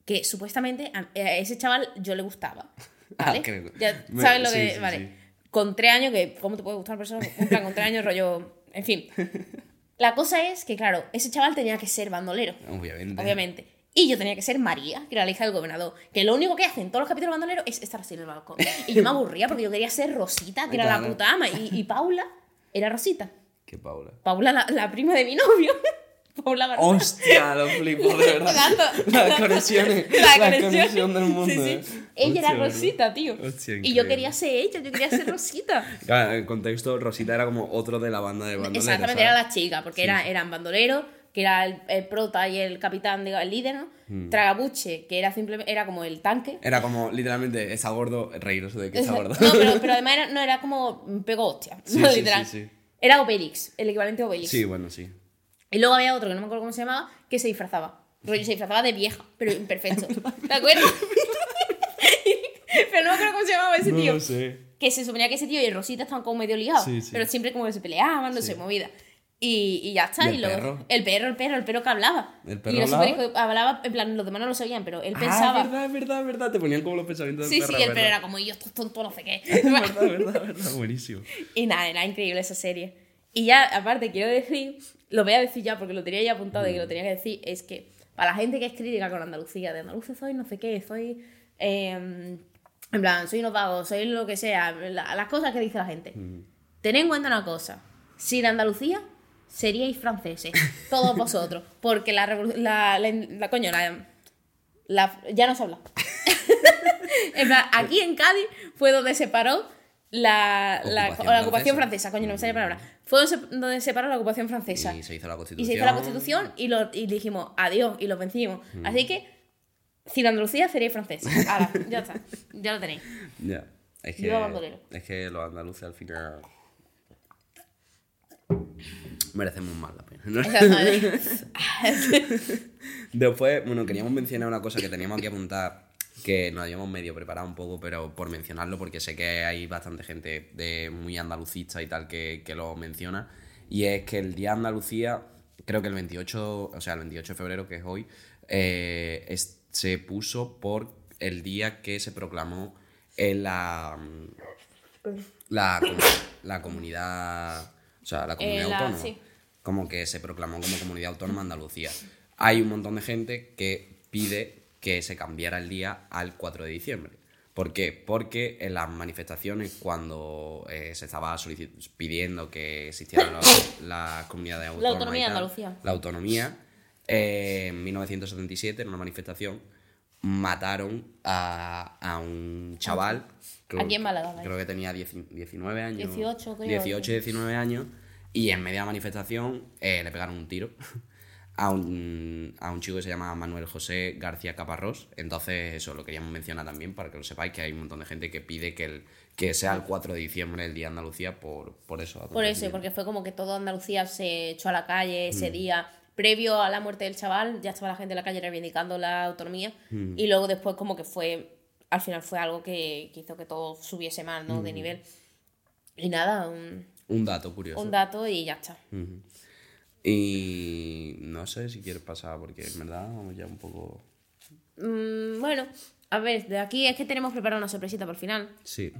D: que supuestamente a a ese chaval yo le gustaba.
C: Ah,
D: ¿Vale?
C: creo-
D: Ya
C: Bueno,
D: sabes lo
C: sí,
D: que.
C: sí,
D: vale.
C: sí.
D: Con tres años, que ¿cómo te puede gustar una persona? En plan, con tres años, rollo. En fin. La cosa es que, claro, ese chaval tenía que ser bandolero.
C: Obviamente.
D: Obviamente. Y yo tenía que ser María, que era la hija del gobernador. Que lo único que hace en todos los capítulos bandoleros es estar así en el balcón. Y yo me aburría porque yo quería ser Rosita, que era la puta ama. Y, y Paula era Rosita.
C: Que Paula.
D: Paula, la, la prima de mi novio. Paula García.
C: Hostia, lo flipo, de verdad.
D: Tanto.
C: Las conexiones.
D: La
C: La,
D: conexión.
C: conexión del mundo.
D: Sí, sí.
C: eh.
D: Ella era Rosita, tío.
C: Hostia,
D: y yo quería ser ella, yo quería ser Rosita.
C: Claro, en contexto, Rosita era como otro de la banda de bandoleros.
D: Exactamente,
C: ¿sabes?
D: era la chica, porque era, eran bandoleros, que era el, el prota y el capitán, digo, el líder, ¿no?
C: Mm.
D: Tragabuche, que era simplemente, era como el tanque.
C: Era como, literalmente, está gordo, reíros de que está gordo.
D: No, pero, pero además era, no era como pegó hostia,
C: Sí,
D: no,
C: sí,
D: literal.
C: sí, sí.
D: Era Obelix, el equivalente a Obelix.
C: Sí, bueno, sí.
D: Y luego había otro que no me acuerdo cómo se llamaba, que se disfrazaba. Rollo, se disfrazaba de vieja, pero imperfecto. ¿Te acuerdas? pero no me acuerdo cómo se llamaba ese
C: No
D: tío.
C: lo sé.
D: Que se suponía que ese tío y Rosita estaban como medio ligados.
C: Sí, sí.
D: Pero siempre como que se peleaban, no sé, movida. Y, y ya está.
C: ¿Y
D: Y,
C: el
D: luego,
C: perro?
D: El perro, el perro, el perro que hablaba.
C: ¿El perro
D: y
C: hablaba?
D: superhijos hablaba, en plan, los demás no lo sabían, pero él
C: Ah,
D: pensaba.
C: es verdad, es verdad, es verdad. Te ponían como los pensamientos del
D: sí,
C: perro.
D: sí, el
C: es
D: perro era como, yo, esto tonto, no sé qué.
C: Verdad, verdad, verdad. Buenísimo.
D: Y nada, era increíble esa serie. Y ya, aparte, quiero decir, lo voy a decir ya porque lo tenía ya apuntado y que lo tenía que decir, es que para la gente que es crítica con Andalucía, de Andalucía soy no sé qué, soy. eh, en plan, soy unos vagos, soy lo que sea, la- las cosas que dice la gente. Tened en cuenta una cosa: sin Andalucía seríais franceses, todos vosotros. Porque la, la, la, la- coño, la, la- ya no se habla. en plan, aquí en Cádiz fue donde se paró la,
C: Ocupación
D: la ocupación
C: francesa.
D: francesa, coño, no me sale la palabra. Fue donde se, paró la ocupación francesa.
C: Y se hizo la
D: Y
C: constitución.
D: se hizo la constitución y, lo, y dijimos adiós y los vencimos. Así que, sin Andalucía seríais franceses. Ahora, ya está, ya lo tenéis.
C: Ya. Es que, es que los andaluces al final. Merecemos más la pena. ¿no? Después, bueno, queríamos mencionar una cosa que teníamos aquí apuntar, que nos habíamos medio preparado un poco, pero por mencionarlo, porque sé que hay bastante gente de muy andalucista y tal que, que lo menciona, y es que el Día Andalucía, creo que el 28, o sea, el 28 de febrero, que es hoy, eh, es- se puso por el día que se proclamó en la, la, la comunidad, o sea, la comunidad
D: Eh, la-
C: autónoma
D: sí.
C: como que se proclamó como comunidad autónoma Andalucía. Hay un montón de gente que pide que se cambiara el día al 4 de diciembre. ¿Por qué? Porque en las manifestaciones, cuando eh, se estaba pidiendo que existiera la, la comunidad autónoma, y
D: autonomía de Andalucía.
C: la autonomía, eh, en 1977, en una manifestación, mataron a, a un chaval. creo-
D: Aquí en Málaga.
C: Creo que tenía 10 19 años.
D: 18, creo,
C: 18,
D: sí.
C: 19 años. Y en media manifestación eh, le pegaron un tiro a un, a un chico que se llama Manuel José García Caparrós. Entonces, eso lo queríamos mencionar también para que lo sepáis, que hay un montón de gente que pide que, el, que sea el 4 de diciembre el Día de Andalucía por, por eso.
D: Por eso, porque fue como que toda Andalucía se echó a la calle ese
C: Mm.
D: día. Previo a la muerte del chaval, ya estaba la gente en la calle reivindicando la autonomía.
C: Mm.
D: Y luego después como que fue, al final fue algo que, que hizo que todo subiese más, ¿no?
C: Mm.
D: De nivel. Y nada, un,
C: Un dato curioso.
D: un dato y ya está.
C: Y no sé si quieres pasar, porque en verdad vamos ya un poco...
D: Mm, bueno, a ver, de aquí es que tenemos preparada una sorpresita por el final.
C: Sí.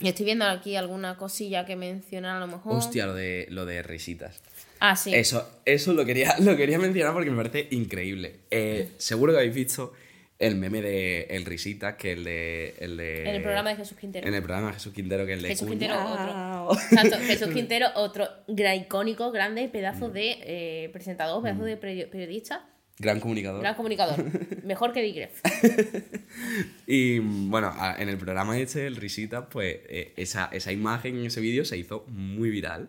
D: Y estoy viendo aquí alguna cosilla que mencionar a lo mejor.
C: Hostia, lo de, lo de risitas.
D: Ah, sí.
C: Eso, eso lo quería, lo quería mencionar porque me parece increíble. Eh, seguro que habéis visto el meme de El Risita, que el de. El de
D: En el programa de Jesús Quintero.
C: En el programa de Jesús Quintero, que el de.
D: Jesús
C: Cuñao.
D: Quintero, otro. Exacto, Jesús Quintero, otro gran icónico, grande, pedazo
C: Mm.
D: de eh, presentador, pedazo de peri- periodista,
C: Gran comunicador.
D: gran comunicador. Mejor que Digref.
C: Y bueno, en el programa este, el Risita, pues eh, esa, esa imagen en ese vídeo se hizo muy viral.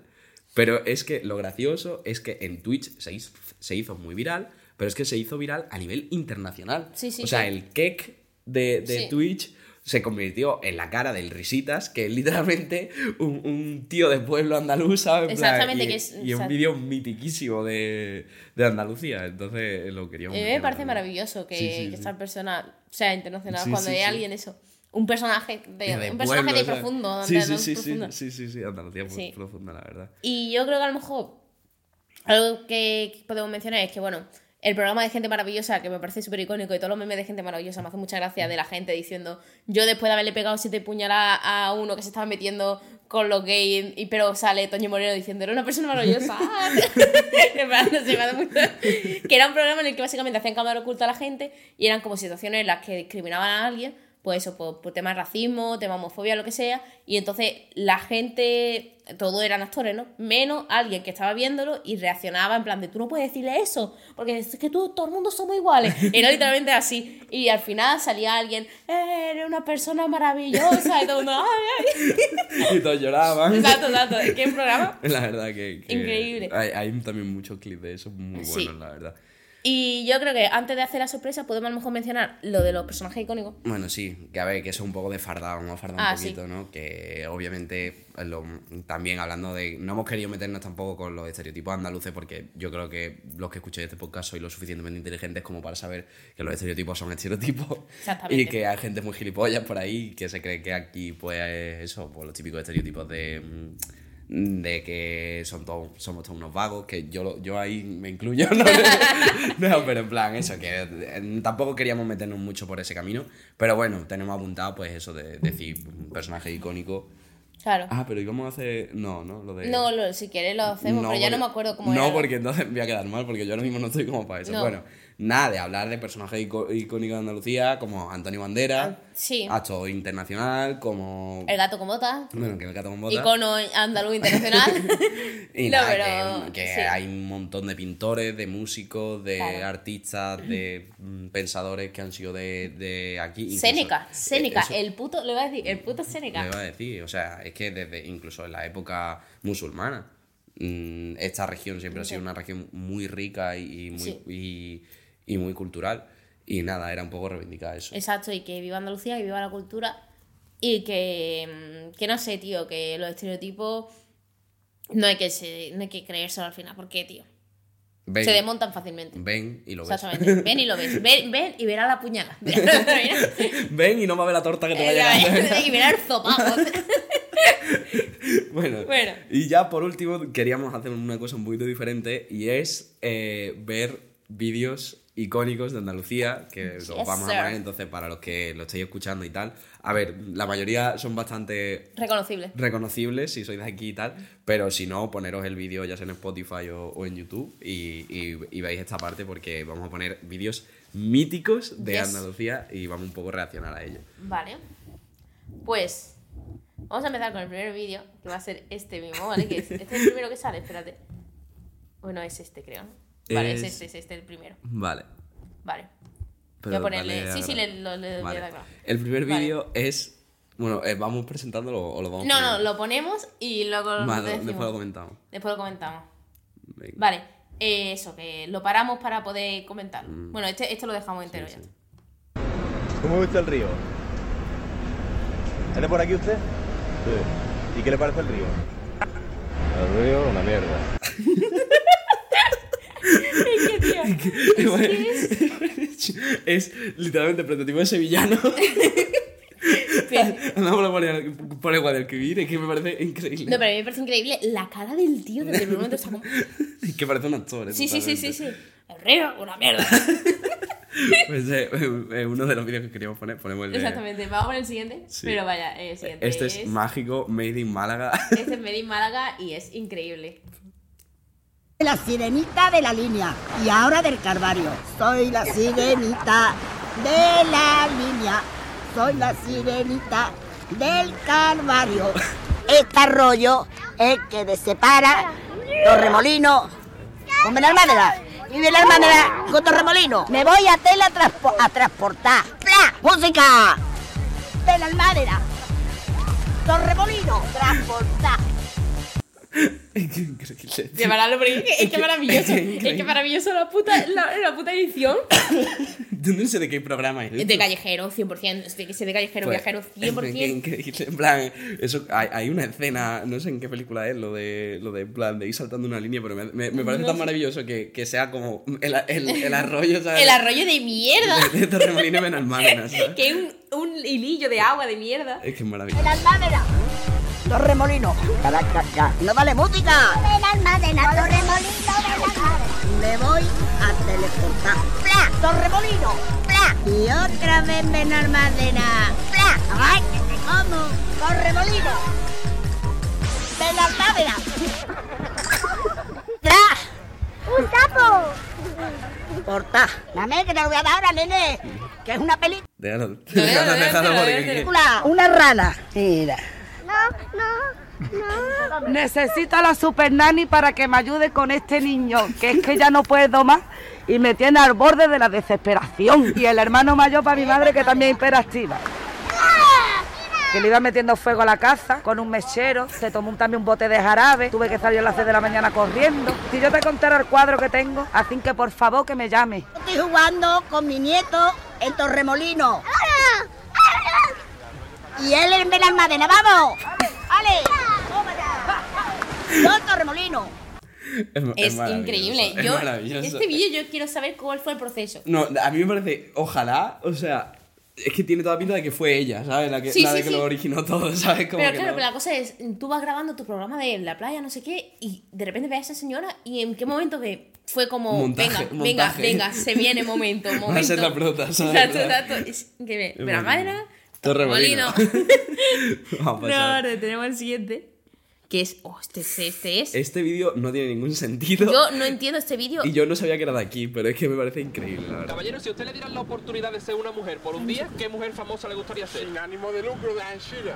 C: Pero es que lo gracioso es que en Twitch se hizo, se hizo muy viral, pero es que se hizo viral a nivel internacional.
D: Sí, sí,
C: o sea,
D: sí.
C: el kek de. Twitch se convirtió en la cara del Risitas, que es literalmente un, un tío de pueblo andaluz, ¿sabes?
D: Exactamente,
C: y,
D: que es-
C: y un vídeo mitiquísimo de, de Andalucía. Entonces lo queríamos
D: Eh, me parece maravilloso que, que esta persona sea internacional cuando hay alguien eso. Un personaje de,
C: de
D: un personaje de
C: o sea,
D: profundo.
C: Sí, sí, sí,
D: profundo.
C: sí, sí, sí, Andalucía
D: Sí.
C: profunda, la verdad.
D: Y yo creo que a lo mejor algo que podemos mencionar es que, bueno, el programa de Gente Maravillosa, que me parece súper icónico, y todos los memes de Gente Maravillosa me hace mucha gracia de la gente diciendo, yo después de haberle pegado siete puñaladas a uno que se estaba metiendo con los gays, y, pero sale Toño Moreno diciendo, era una persona maravillosa. Que era un programa en el que básicamente hacían cámara oculta a la gente y eran como situaciones en las que discriminaban a alguien pues eso, por, por temas de racismo, temas de homofobia, lo que sea, y entonces la gente, todos eran actores, ¿no? Menos alguien que estaba viéndolo y reaccionaba en plan de, tú no puedes decirle eso, porque es que tú, todo el mundo somos iguales. Era literalmente así. Y al final salía alguien, "Eh, eres una persona maravillosa, y todo el mundo, ay, ay.
C: y todos lloraban.
D: Exacto, exacto. ¿Qué programa?
C: La verdad que, que
D: Increíble.
C: Hay, hay también muchos clips de eso muy
D: Sí.
C: buenos, la verdad.
D: Y yo creo que antes de hacer la sorpresa podemos a lo mejor mencionar lo de los personajes icónicos.
C: Bueno, sí, que a ver, que eso es un poco de fardado, vamos a fardar
D: Ah,
C: un
D: sí.
C: poquito, ¿no? Que obviamente lo- también hablando de. No hemos querido meternos tampoco con los estereotipos andaluces porque yo creo que los que escuchéis este podcast sois lo suficientemente inteligentes como para saber que los estereotipos son estereotipos.
D: Exactamente.
C: Y que hay gente muy gilipollas por ahí que se cree que aquí, pues, es eso, pues los típicos estereotipos de. De que son todos, somos todos unos vagos, que yo, yo ahí me incluyo, ¿no? no, pero en plan, eso, que eh, tampoco queríamos meternos mucho por ese camino, pero bueno, tenemos apuntado pues eso de decir un personaje icónico.
D: Claro.
C: Ah, pero íbamos a hacer, no, no, lo de...
D: No, lo- si quieres lo hacemos, pero ya no
C: porque-
D: me acuerdo cómo
C: No,
D: era.
C: porque entonces voy a quedar mal, porque yo ahora mismo no estoy como para eso.
D: No.
C: Bueno, nada, de hablar de personajes ico- icónicos de Andalucía, como Antonio Bandera,
D: Ah, sí.
C: actor internacional, como...
D: El gato con botas.
C: Bueno, que el gato con botas.
D: Icono andaluz internacional.
C: Y
D: No,
C: nada,
D: pero
C: que, que
D: sí.
C: hay un montón de pintores, de músicos, de
D: Claro.
C: artistas, de mm, pensadores que han sido de, de aquí.
D: Séneca,
C: eh,
D: Séneca, el puto, le voy a decir, el puto
C: le
D: Séneca.
C: iba a decir, o sea, es que desde incluso en la época musulmana, mm, esta región siempre ha sido una región muy rica y, y muy,
D: Sí.
C: y, y muy cultural. Y nada, era un poco reivindicar eso.
D: Exacto, y que viva Andalucía, que viva la cultura. Y que, mm, que no sé, tío, que los estereotipos no hay que, se, no hay que creérselo al final. ¿Por qué, tío?
C: Ven,
D: Se desmontan fácilmente.
C: ven y lo ves.
D: Exactamente. Ven y lo ves. Ven, ven y verás la puñalada.
C: ven y no va a ver la torta que te va a llegar.
D: y verás el zopapo.
C: Bueno,
D: Bueno.
C: y ya por último queríamos hacer una cosa un poquito diferente y es eh, ver vídeos icónicos de Andalucía que los
D: Yes,
C: vamos
D: sir.
C: a poner entonces para los que lo estéis escuchando y tal. A ver, la mayoría son bastante
D: Reconocible.
C: reconocibles si sois de aquí y tal, pero si no, poneros el vídeo ya sea en Spotify o, o en YouTube y, y- y veis esta parte porque vamos a poner vídeos míticos de
D: Yes.
C: Andalucía y vamos un poco a reaccionar a ello.
D: Vale. Pues vamos a empezar con el primer vídeo, que va a ser este mismo, ¿vale? Que es, este es el primero que sale, espérate. Bueno, es este, creo. ¿no? Vale, es,
C: Es-
D: este, es este el primero.
C: Vale.
D: Vale.
C: Pero
D: Voy a ponerle.
C: dale
D: Sí, sí, le, lo, le voy a
C: Vale.
D: dar claro.
C: El primer
D: Vale.
C: vídeo es. Bueno, eh, ¿vamos presentándolo o lo vamos
D: No, no, lo ponemos y luego
C: Vale,
D: decimos.
C: después lo comentamos.
D: Después lo comentamos.
C: Venga.
D: Vale, eh, eso, que lo paramos para poder comentarlo. Bueno, este, esto lo dejamos entero
C: Mm. Sí,
D: ya.
C: sí.
E: ¿Cómo ve usted el río? ¿Es de por aquí usted? Sí. ¿Y qué le parece el río? El río, una mierda.
C: es literalmente el prototipo de sevillano. Andamos el Guadalquivir, es que me parece increíble.
D: No, pero a mí me parece increíble la cara del tío desde el momento. Está como...
C: Es que parece un actor. eh,
D: Sí, sí, sí, sí, sí. El río, una mierda.
C: Pues eh, eh, uno de los vídeos que queríamos poner, ponemos el de-
D: Exactamente, vamos con el siguiente.
C: Sí.
D: Pero vaya, el siguiente
C: Este es mágico, made in Málaga.
D: Este es Medellín Málaga y es increíble.
F: La sirenita de la línea y ahora del Calvario. Soy la sirenita de la línea. Soy la sirenita del Calvario. Este arroyo es que de separa Torremolino con Benalmádena. Y Benalmádena con Torremolino. Me voy a tela transpo- a transportar. ¡Pla! ¡Música! Benalmádena. Torremolino. Transportar.
C: Es que increíble.
D: Verdad, porque es que, es que maravilloso.
C: es que
D: Es que maravilloso la puta, la, la puta edición.
C: Yo no sé de qué programa es.
D: De callejero, 100%. Es de que sea de callejero,
C: Pues,
D: viajero,
C: es que
D: 100%.
C: increíble, en plan, eso, hay, hay una escena, no sé en qué película es, lo de, lo de, en plan, de ir saltando una línea, pero me, me- me parece tan maravilloso que, que sea como el, el, el arroyo, ¿sabes?
D: El arroyo de mierda.
C: De, de Torremolino y Benalmádena, ¿sabes?
D: que es un, un hilillo de agua de mierda.
C: Es que es maravilloso.
F: Benalmádena. Torremolino. Caracaca. No vale música. Benalmádena. Torremolino. Me voy a teleportar. ¡Pla! Torremolino. ¡Pla! Y otra vez Benalmádena. ¡Pla! ¡Ay, que te como! Torremolino. Benalmádena. ¡Tra! ¡Un sapo! Corta. Dame que te lo voy a dar ahora, nene. Que es una película.
C: Déjalo,
D: déjalo,
C: déjalo, déjalo.
F: Una rana. Mira.
G: Necesito a la super nani para que me ayude con este niño, que es que ya no puedo más y me tiene al borde de la desesperación. Y el hermano mayor para mi madre que también es hiperactiva. Que le iba metiendo fuego a la casa con un mechero, se tomó un- también un bote de jarabe, tuve que salir a las 6 de la mañana corriendo. Si yo te contara el cuadro que tengo, así que por favor que me llame.
F: Estoy jugando con mi nieto en Torremolino. Y él en Benalmádena, ¡vamos! ¡Ale! Yo en Torremolino.
C: Es,
D: Es
C: maravilloso,
D: increíble.
C: es
D: Yo, este vídeo yo quiero saber cuál fue el proceso.
C: No, a mí me parece, ojalá, o sea, es que tiene toda pinta de que fue ella, ¿sabes? La, que,
D: Sí,
C: la
D: sí,
C: de que
D: sí.
C: lo originó todo, ¿sabes? Como
D: Pero
C: que
D: claro,
C: no-
D: pero la cosa es, tú vas grabando tu programa de la playa, no sé qué, y de repente ves a esa señora y en qué momento que fue como,
C: Montaje,
D: venga, venga,
C: montaje.
D: venga, se viene momento,
C: Va a
D: momento.
C: ser la prota, ¿sabes?
D: Exacto, exacto. Es increíble. Pero
C: bueno.
D: madera,
C: Torremolino.
D: Molino.
C: Va a
D: No,
C: pasar.
D: ahora tenemos el siguiente. Que es, oh, este, es- este es.
C: Este vídeo no tiene ningún sentido.
D: Yo no entiendo este vídeo.
C: Y yo no sabía que era de aquí, pero es que me parece increíble, la verdad.
H: Caballero, si a usted le dieran la oportunidad de ser una mujer por un día, ¿qué mujer famosa le gustaría ser?
I: Sin ánimo de lucro de Ansira.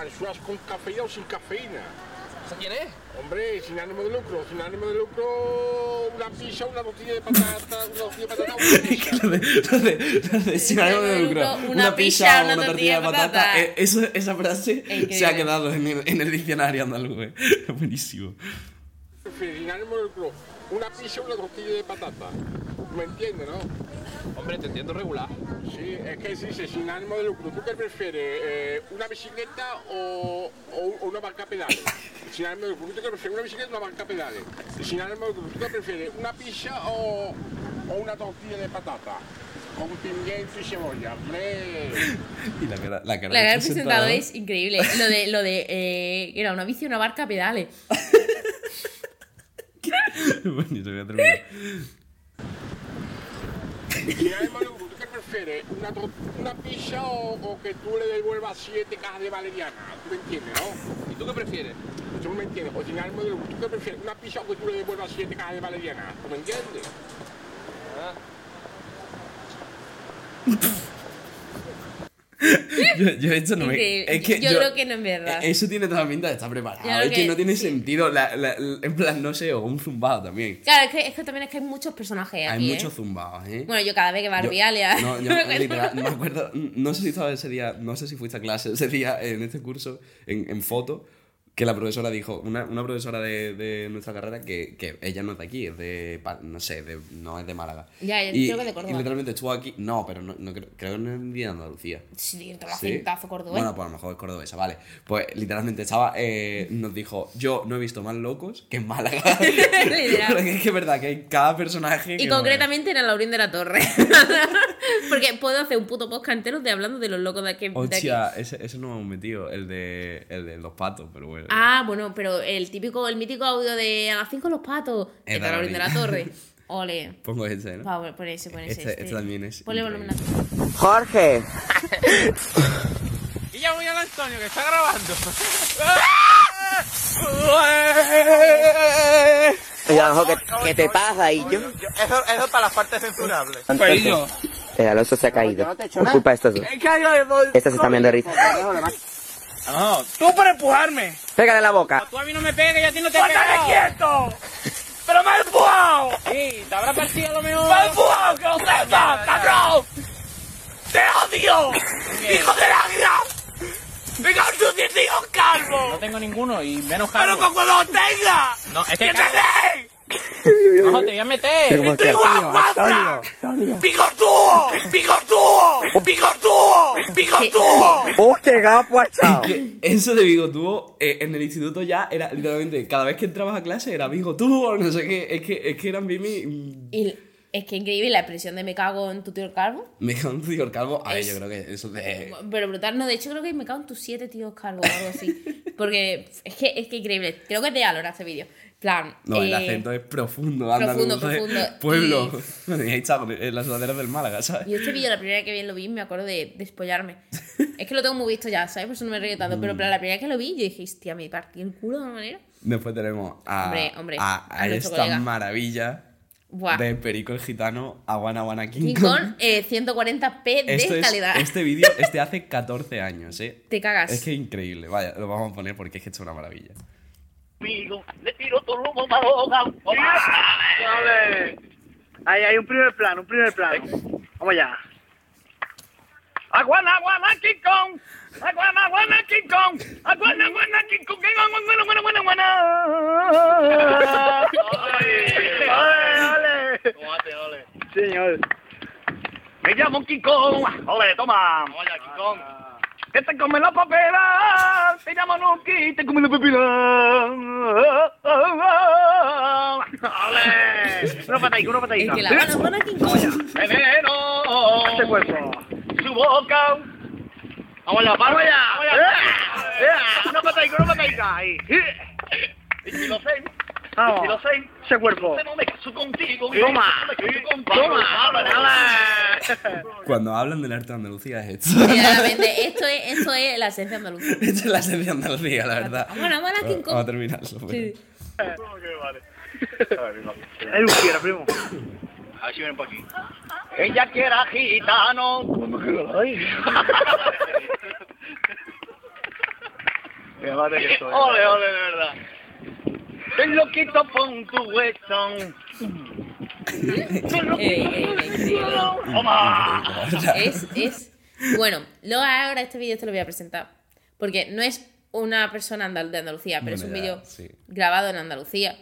I: Anchoas con cafeína o sin cafeína.
H: ¿Esa quién es?
I: Hombre, sin ánimo de lucro. Sin ánimo de lucro, una pizza, una tortilla de patata, una tortilla de patata, una pizza.
C: De sin ánimo de lucro,
D: Una pizza, una tortilla de patata.
C: eh, eso- esa frase
D: Increíble.
C: se ha quedado en el, en el diccionario andaluz. eh. Buenísimo.
I: Sin ánimo de lucro, una pizza, una tortilla de patata. ¿Me entiendes, no?
H: Hombre, te entiendo regular.
I: Sí, es que se dice sin ánimo de lucro. ¿Tú qué prefieres? eh, ¿Una bicicleta o, o- o una banca pedales? Sin ánimo de lucro. ¿Tú qué prefieres? ¿Una bicicleta o una banca pedales? Sin ánimo de lucro. ¿Tú qué prefieres? ¿Una pizza o, o una tortilla de patata? Con pimiento y cebolla. ¡Hombre!
C: Y la cara, la cara
D: La
C: del
D: del presentador es increíble. Lo de, lo de eh, era una bici, una barca, pedales.
C: Buenísimo, voy a terminar.
I: ¿Tú qué prefieres? ¿Una, una pizza o, o que tú le devuelvas siete cajas de valeriana? ¿Tú me entiendes, no?
H: ¿Y tú qué prefieres?
I: ¿Tú me entiendes? O sin ánimo de. ¿Tú qué prefieres? ¿Una pizza o que tú le devuelvas siete cajas de valeriana? ¿Tú me entiendes?
C: Yo, yo esto no me. Es que
D: yo, creo que no es verdad.
C: Eso tiene toda la pinta de estar preparado. Es que,
D: que
C: no tiene
D: sí.
C: sentido. la- la- la- en plan, no sé, o un zumbado también.
D: Claro, es que, es que también es que hay muchos personajes
C: Hay
D: aquí.
C: muchos
D: ¿eh?
C: zumbados, ¿eh?
D: Bueno, yo cada vez que Barbie Alia.
C: No, yo
D: me acuerdo.
C: literal, me acuerdo, no sé si estaba ese día, no sé si fuiste a clase ese día en este curso, en, en foto, que la profesora dijo, una, una profesora de, de nuestra carrera, que, que ella no es de aquí, es de, no sé, de- no es de Málaga.
D: Ya,
C: y,
D: creo que de Córdoba.
C: Y literalmente estuvo aquí, no, pero no, no creo, creo que no es de Andalucía.
D: Sí, el
C: ¿Sí?
D: cordobés.
C: Bueno, pues a lo mejor es cordobesa, vale. Pues literalmente estaba, eh, nos dijo, yo no he visto más locos que en Málaga.
D: Literal.
C: Porque es que es verdad que hay cada personaje
D: Y
C: que-
D: concretamente en el Laurín de la Torre. Porque puedo hacer un puto podcast entero de hablando de los locos de aquí.
C: Hostia, ese, ese no me hemos metido, el de, el de los patos, pero bueno.
D: Ah, bueno, pero el típico, el mítico audio de a las 5 los patos.
C: De
D: Laurín de la. Torre. Ole.
C: Pongo ese, ¿no?
D: Va, pon ese, pon ese.
C: Este- este también es
D: Ponle volumen a-
G: Jorge,
H: Y ya voy al Antonio, que está grabando.
J: ¿qué, te pasa, Illo?
H: Eso, eso es para las partes censurables.
J: El Alonso se ha caído. Por culpa de estos dos. Este se está viendo de risa.
H: No, tú por empujarme.
J: Pégale la boca.
H: Tú a mí no me pegas, yo a ti no te pego. quieto! ¡Pero me has empujado! Sí, te habrá partido lo mejor. ¡Me has empujado, que lo sepas, cabrón! ¡Te odio! ¡Hijo de la gran! ¡Venga, tú tienes hijos calvos! No tengo ninguno y menos calvo. ¡Pero con cuando lo tenga! No, es que... No, te voy a meter.
J: ¿Cómo
H: ¡Estoy
J: que?
H: guapa! ¡Picortúo! ¡Picortúo! ¡Picortúo! ¡Picortúo!
J: ¡Oh, qué gapo ha echado!
C: Que eso de bigotúo eh, en el instituto ya era literalmente, cada vez que entrabas a clase era bigotúo, no sé qué, es que, es que eran Mimi. mm,
D: Y es que increíble la expresión de me cago en tu tío el calvo.
C: Me cago en tu tío el calvo. A ver,
D: Es-
C: yo creo que eso de.
D: Pero brutal, no, de hecho creo que me cago en tus siete tíos calvos o algo así. Porque es que es que increíble. Creo que es de Alora este vídeo. Plan.
C: No, el
D: eh,
C: acento es profundo,
D: profundo,
C: ¿sabes?
D: profundo.
C: Pueblo. Y ahí está, en las laderas del Málaga, ¿sabes?
D: Yo este vídeo la primera vez que vi lo vi me acuerdo de despollarme. es que lo tengo muy visto ya, ¿sabes? Por eso no me río tanto.
C: Mm.
D: Pero, la primera vez que lo vi yo dije, hostia, me partí el culo de una manera.
C: Después tenemos a,
D: Hombre, hombre,
C: a,
D: a
C: a esta
D: colega.
C: maravilla,
D: Buah.
C: de Perico el Gitano a Guana Guana King
D: King
C: Kong.
D: Kong, eh, 140p de
C: Esto es-
D: calidad.
C: este vídeo es de hace 14 años, ¿eh?
D: Te cagas.
C: Es que increíble. Vaya, lo vamos a poner porque es que es una maravilla.
H: Amigo, le tiro todo lo maroga. Dale. Ahí hay un primer plano, un primer plano. Vamos allá. Aguana, aguana, King Kong. Aguana, aguana, King Kong. Aguana, aguana, King Kong. Aguana, aguana, aguana, aguana. Ole, ole. ole. Señor. Me llamo King Kong. Ole, toma. Vaya, King Kong. Que te come la papela. Te llamo Nuki. Te come la papela. Ole. Una patadita, una patadita.
D: Es que la Kong.
H: Veneno. Este cuerpo. Su boca. Vamos allá, paro allá. ¡Eh! Una patadita, una patadita. Ahí. Y lo sé.
I: Vamos.
H: Y lo sé. Ese cuerpo. No me caso contigo. Toma. Toma.
C: Cuando hablan del arte de Andalucía es esto.
D: Verdaderamente, esto es, esto es la esencia andaluza.
C: Esta es la esencia de Andalucía, la verdad.
D: Bueno, bueno, King Kong.
C: Vamos a terminarlo. pero-
D: Sí.
H: Él lo quiere, primo. A ver si vienen por aquí. Ella que era gitano. ¿Cómo que lo hay? Ole, ole, de verdad. Ven loquito pon tu hueso.
D: Es, es. Bueno, luego ahora este vídeo te lo voy a presentar. Porque no es una persona andal- de Andalucía, pero es un vídeo
C: sí.
D: grabado en Andalucía,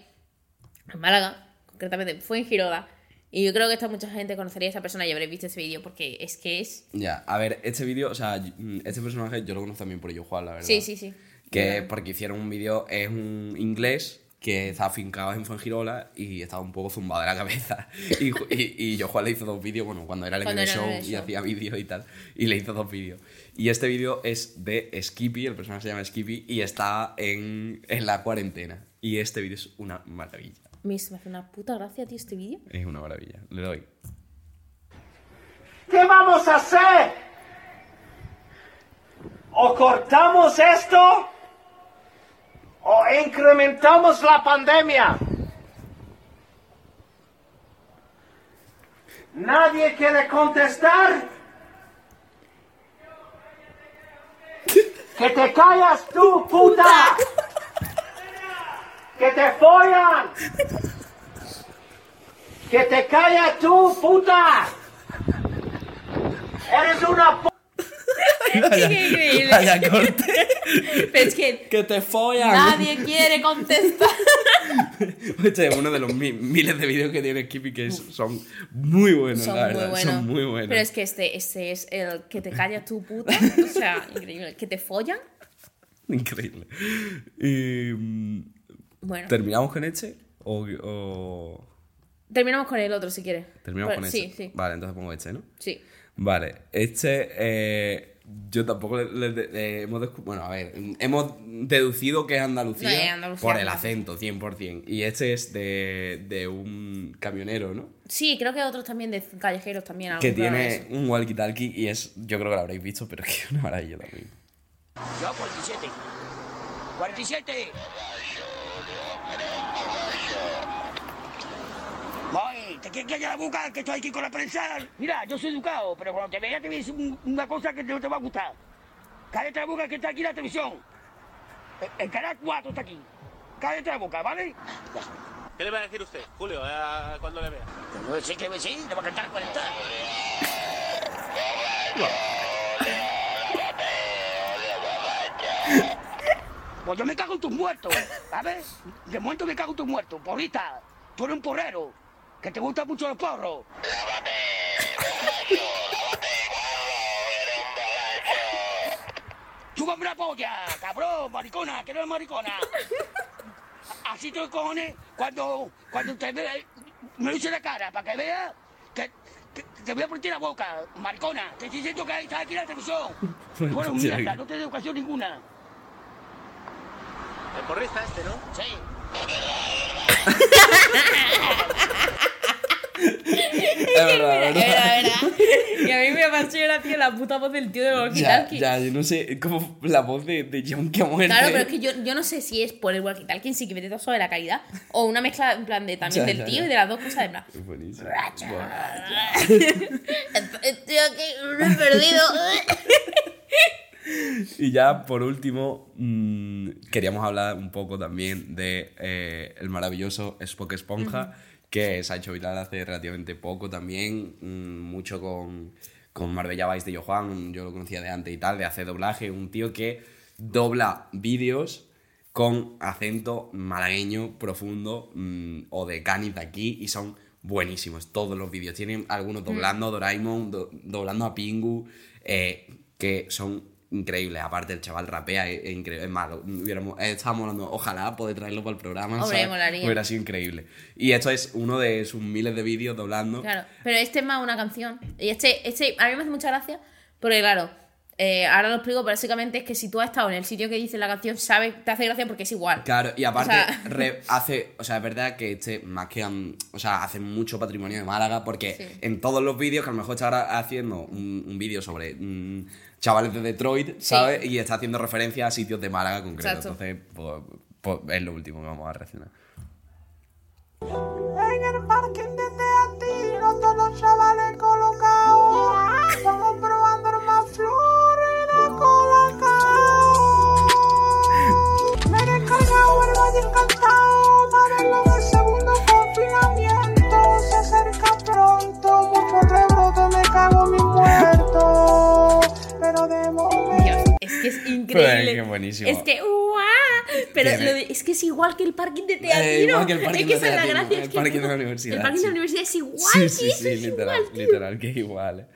D: en Málaga, concretamente fue en Girola. Y yo creo que esta mucha gente conocería a esa persona y habréis visto ese vídeo porque es que es.
C: Ya, a ver, este vídeo, o sea, mm, este personaje yo lo conozco también por ello, Juan, la verdad.
D: Sí, sí, sí.
C: Que porque hicieron un vídeo, es un inglés que está afincado en Fuengirola y estaba un poco zumbado de la cabeza. Y, y, y yo, Juan, le hizo dos vídeos, bueno, cuando era el
D: Cuando era el
C: Show y hacía vídeos y tal, y le hizo dos vídeos. Y este vídeo es de Skippy, el personaje se llama Skippy, y está en, en la cuarentena. Y este vídeo es una maravilla.
D: Me me hace una puta gracia, tío, este vídeo.
C: Es una maravilla. Le doy.
H: ¿Qué vamos a hacer? ¿O cortamos esto? ¿O incrementamos la pandemia? ¿Nadie quiere contestar? ¡Que te callas tú, puta! ¡Que te follan! ¡Que te callas tú, puta! ¡Eres una p...
D: Qué increíble.
C: Vaya corte.
D: Es que
C: ¡Que te follan!
D: nadie quiere contestar.
C: Este es uno de los mi- miles de vídeos que tiene Skippy que son muy buenos,
D: Son
C: la
D: muy buenos.
C: Son muy buenos.
D: Pero es que este, este es el que te callas tu puta. O sea, increíble. Que te follan.
C: Increíble. Y, mm,
D: Bueno,
C: ¿Terminamos con este? O, o-
D: terminamos con el otro si quieres.
C: ¿Terminamos con
D: Sí,
C: este?
D: sí.
C: Vale, entonces pongo este, ¿no?
D: Sí.
C: Vale, este eh, yo tampoco le, le- le- hemos bueno, a ver, hemos deducido que es Andalucía,
D: No, es Andalucía,
C: por el acento, 100%. Y este es de, de un camionero, ¿no?
D: Sí, creo que otros también de callejeros también.
C: Que tiene un walkie-talkie y es, yo creo que lo habréis visto, pero es que es una maravilla también.
K: Yo, 47. 47. Voy, ¿te quieres callar la boca que estoy aquí con la prensa? Mira, yo soy educado, pero cuando te vea te voy a decir un- una cosa que no te va a gustar. Cállate la boca que está aquí en la televisión. El, el canal 4 está aquí. Cállate la boca, ¿vale?
L: ¿Qué le va a decir usted, Julio, eh, cuando le vea?
K: No sé qué decir, le va a cantar 40. Pues yo me cago en tus muertos, ¿sabes? De momento me cago en tus muertos, porrita. Tú eres un porrero, que te gustan mucho los porros. ¡Chúpame la polla, cabrón, maricona, que no eres maricona! Así te cojones cuando, cuando te ve, me lo eche en la cara, para que veas que, que- que te voy a partir la boca, maricona. Te estoy diciendo que estás aquí en la televisión. Bueno, mierda, no te doy educación ninguna.
L: El porrista este, ¿no?
K: Sí.
D: Es verdad, verdad. Y a mí me pasó gracia la puta voz del tío de
C: Ya,
D: walkie-talkie.
C: ya, yo no sé, como la voz de, de John que ha muerto.
D: Claro, pero es que yo, yo no sé si es por el walkie-talkie en sí que me todo sobre la calidad o una mezcla en plan de también
C: Ya,
D: del
C: ya,
D: tío
C: ya.
D: y de las dos cosas de plan.
C: Es buenísimo.
D: Estoy aquí, perdido.
C: Y ya por último, mm, queríamos hablar un poco también de eh, el maravilloso Spock Esponja, que se ha hecho viral hace relativamente poco también, mm, mucho con, con Marbella Vice de Johan, yo lo conocía de antes y tal, de hacer doblaje, un tío que dobla vídeos con acento malagueño profundo mm, o de Canis de aquí y son buenísimos todos los vídeos. Tienen algunos doblando a Doraemon, do- doblando a Pingu, eh, que son increíbles. Aparte, el chaval rapea, es, es increíble. Es malo. Hubiéramos, eh, estábamos hablando, ojalá poder traerlo para el programa.
D: Hombre, molaría.
C: Hubiera sido increíble. Y esto es uno de sus miles de vídeos doblando.
D: Claro, pero este es más una canción. Y este, este a mí me hace mucha gracia porque, claro, eh, ahora lo explico, pero básicamente es que si tú has estado en el sitio que dice la canción, sabes, te hace gracia porque es igual.
C: Claro, y aparte
D: O sea-
C: re- hace, o sea, es verdad que este, más que, um, o sea, hace mucho patrimonio de Málaga porque
D: Sí.
C: en todos los vídeos, que a lo mejor está ahora haciendo un, un vídeo sobre mm, chavales de Detroit, ¿sabes? Y está haciendo referencia a sitios de Málaga concreto.
D: Exacto.
C: Entonces, pues, pues es lo último que vamos a reaccionar.
D: Igual que el parking es que
C: de
D: la gracia.
C: el parking de la
D: El
C: universidad,
D: parking de
C: sí.
D: la universidad es igual,
C: Sí, sí, sí,
D: es
C: literal, literal, que es igual. eh.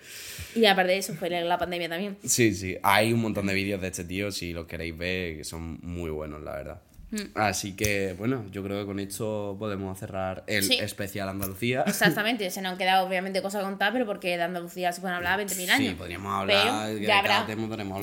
D: Y aparte de eso, fue la, la pandemia también.
C: Sí, sí. Hay un montón de vídeos de este tío, si los queréis ver, que son muy buenos, la verdad.
D: Mm.
C: Así que, bueno, yo creo que con esto podemos cerrar el
D: Sí.
C: especial Andalucía.
D: Exactamente, se nos han quedado obviamente cosas a contar, pero porque de Andalucía se pueden hablar 20.000 años.
C: Sí, podríamos hablar
D: ya habrá,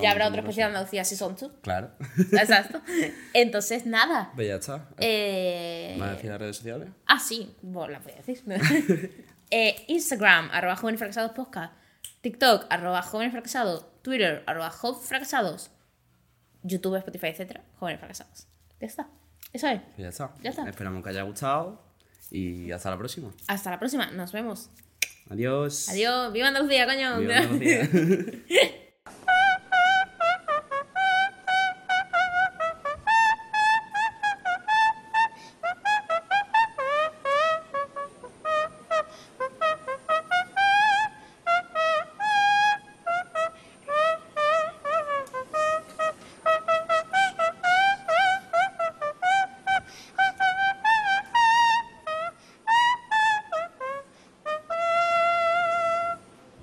D: ya otro especial de Andalucía si son tú.
C: Claro.
D: Exacto. Entonces, nada.
C: Pues ya está.
D: Eh...
C: ¿Vas a decir las redes sociales?
D: Ah, sí, bueno, la voy a decir. Eh, Instagram, arroba jóvenes fracasados podcast. TikTok, arroba jóvenes fracasados. Twitter, arroba jóvenes fracasados. YouTube, Spotify, etcétera. Jóvenes fracasados. Ya está. Eso es.
C: Ya está.
D: Ya está.
C: Esperamos que haya gustado y hasta la próxima.
D: Hasta la próxima. Nos vemos.
C: Adiós.
D: Adiós. ¡Viva Andalucía, coño!
C: Viva Andalucía.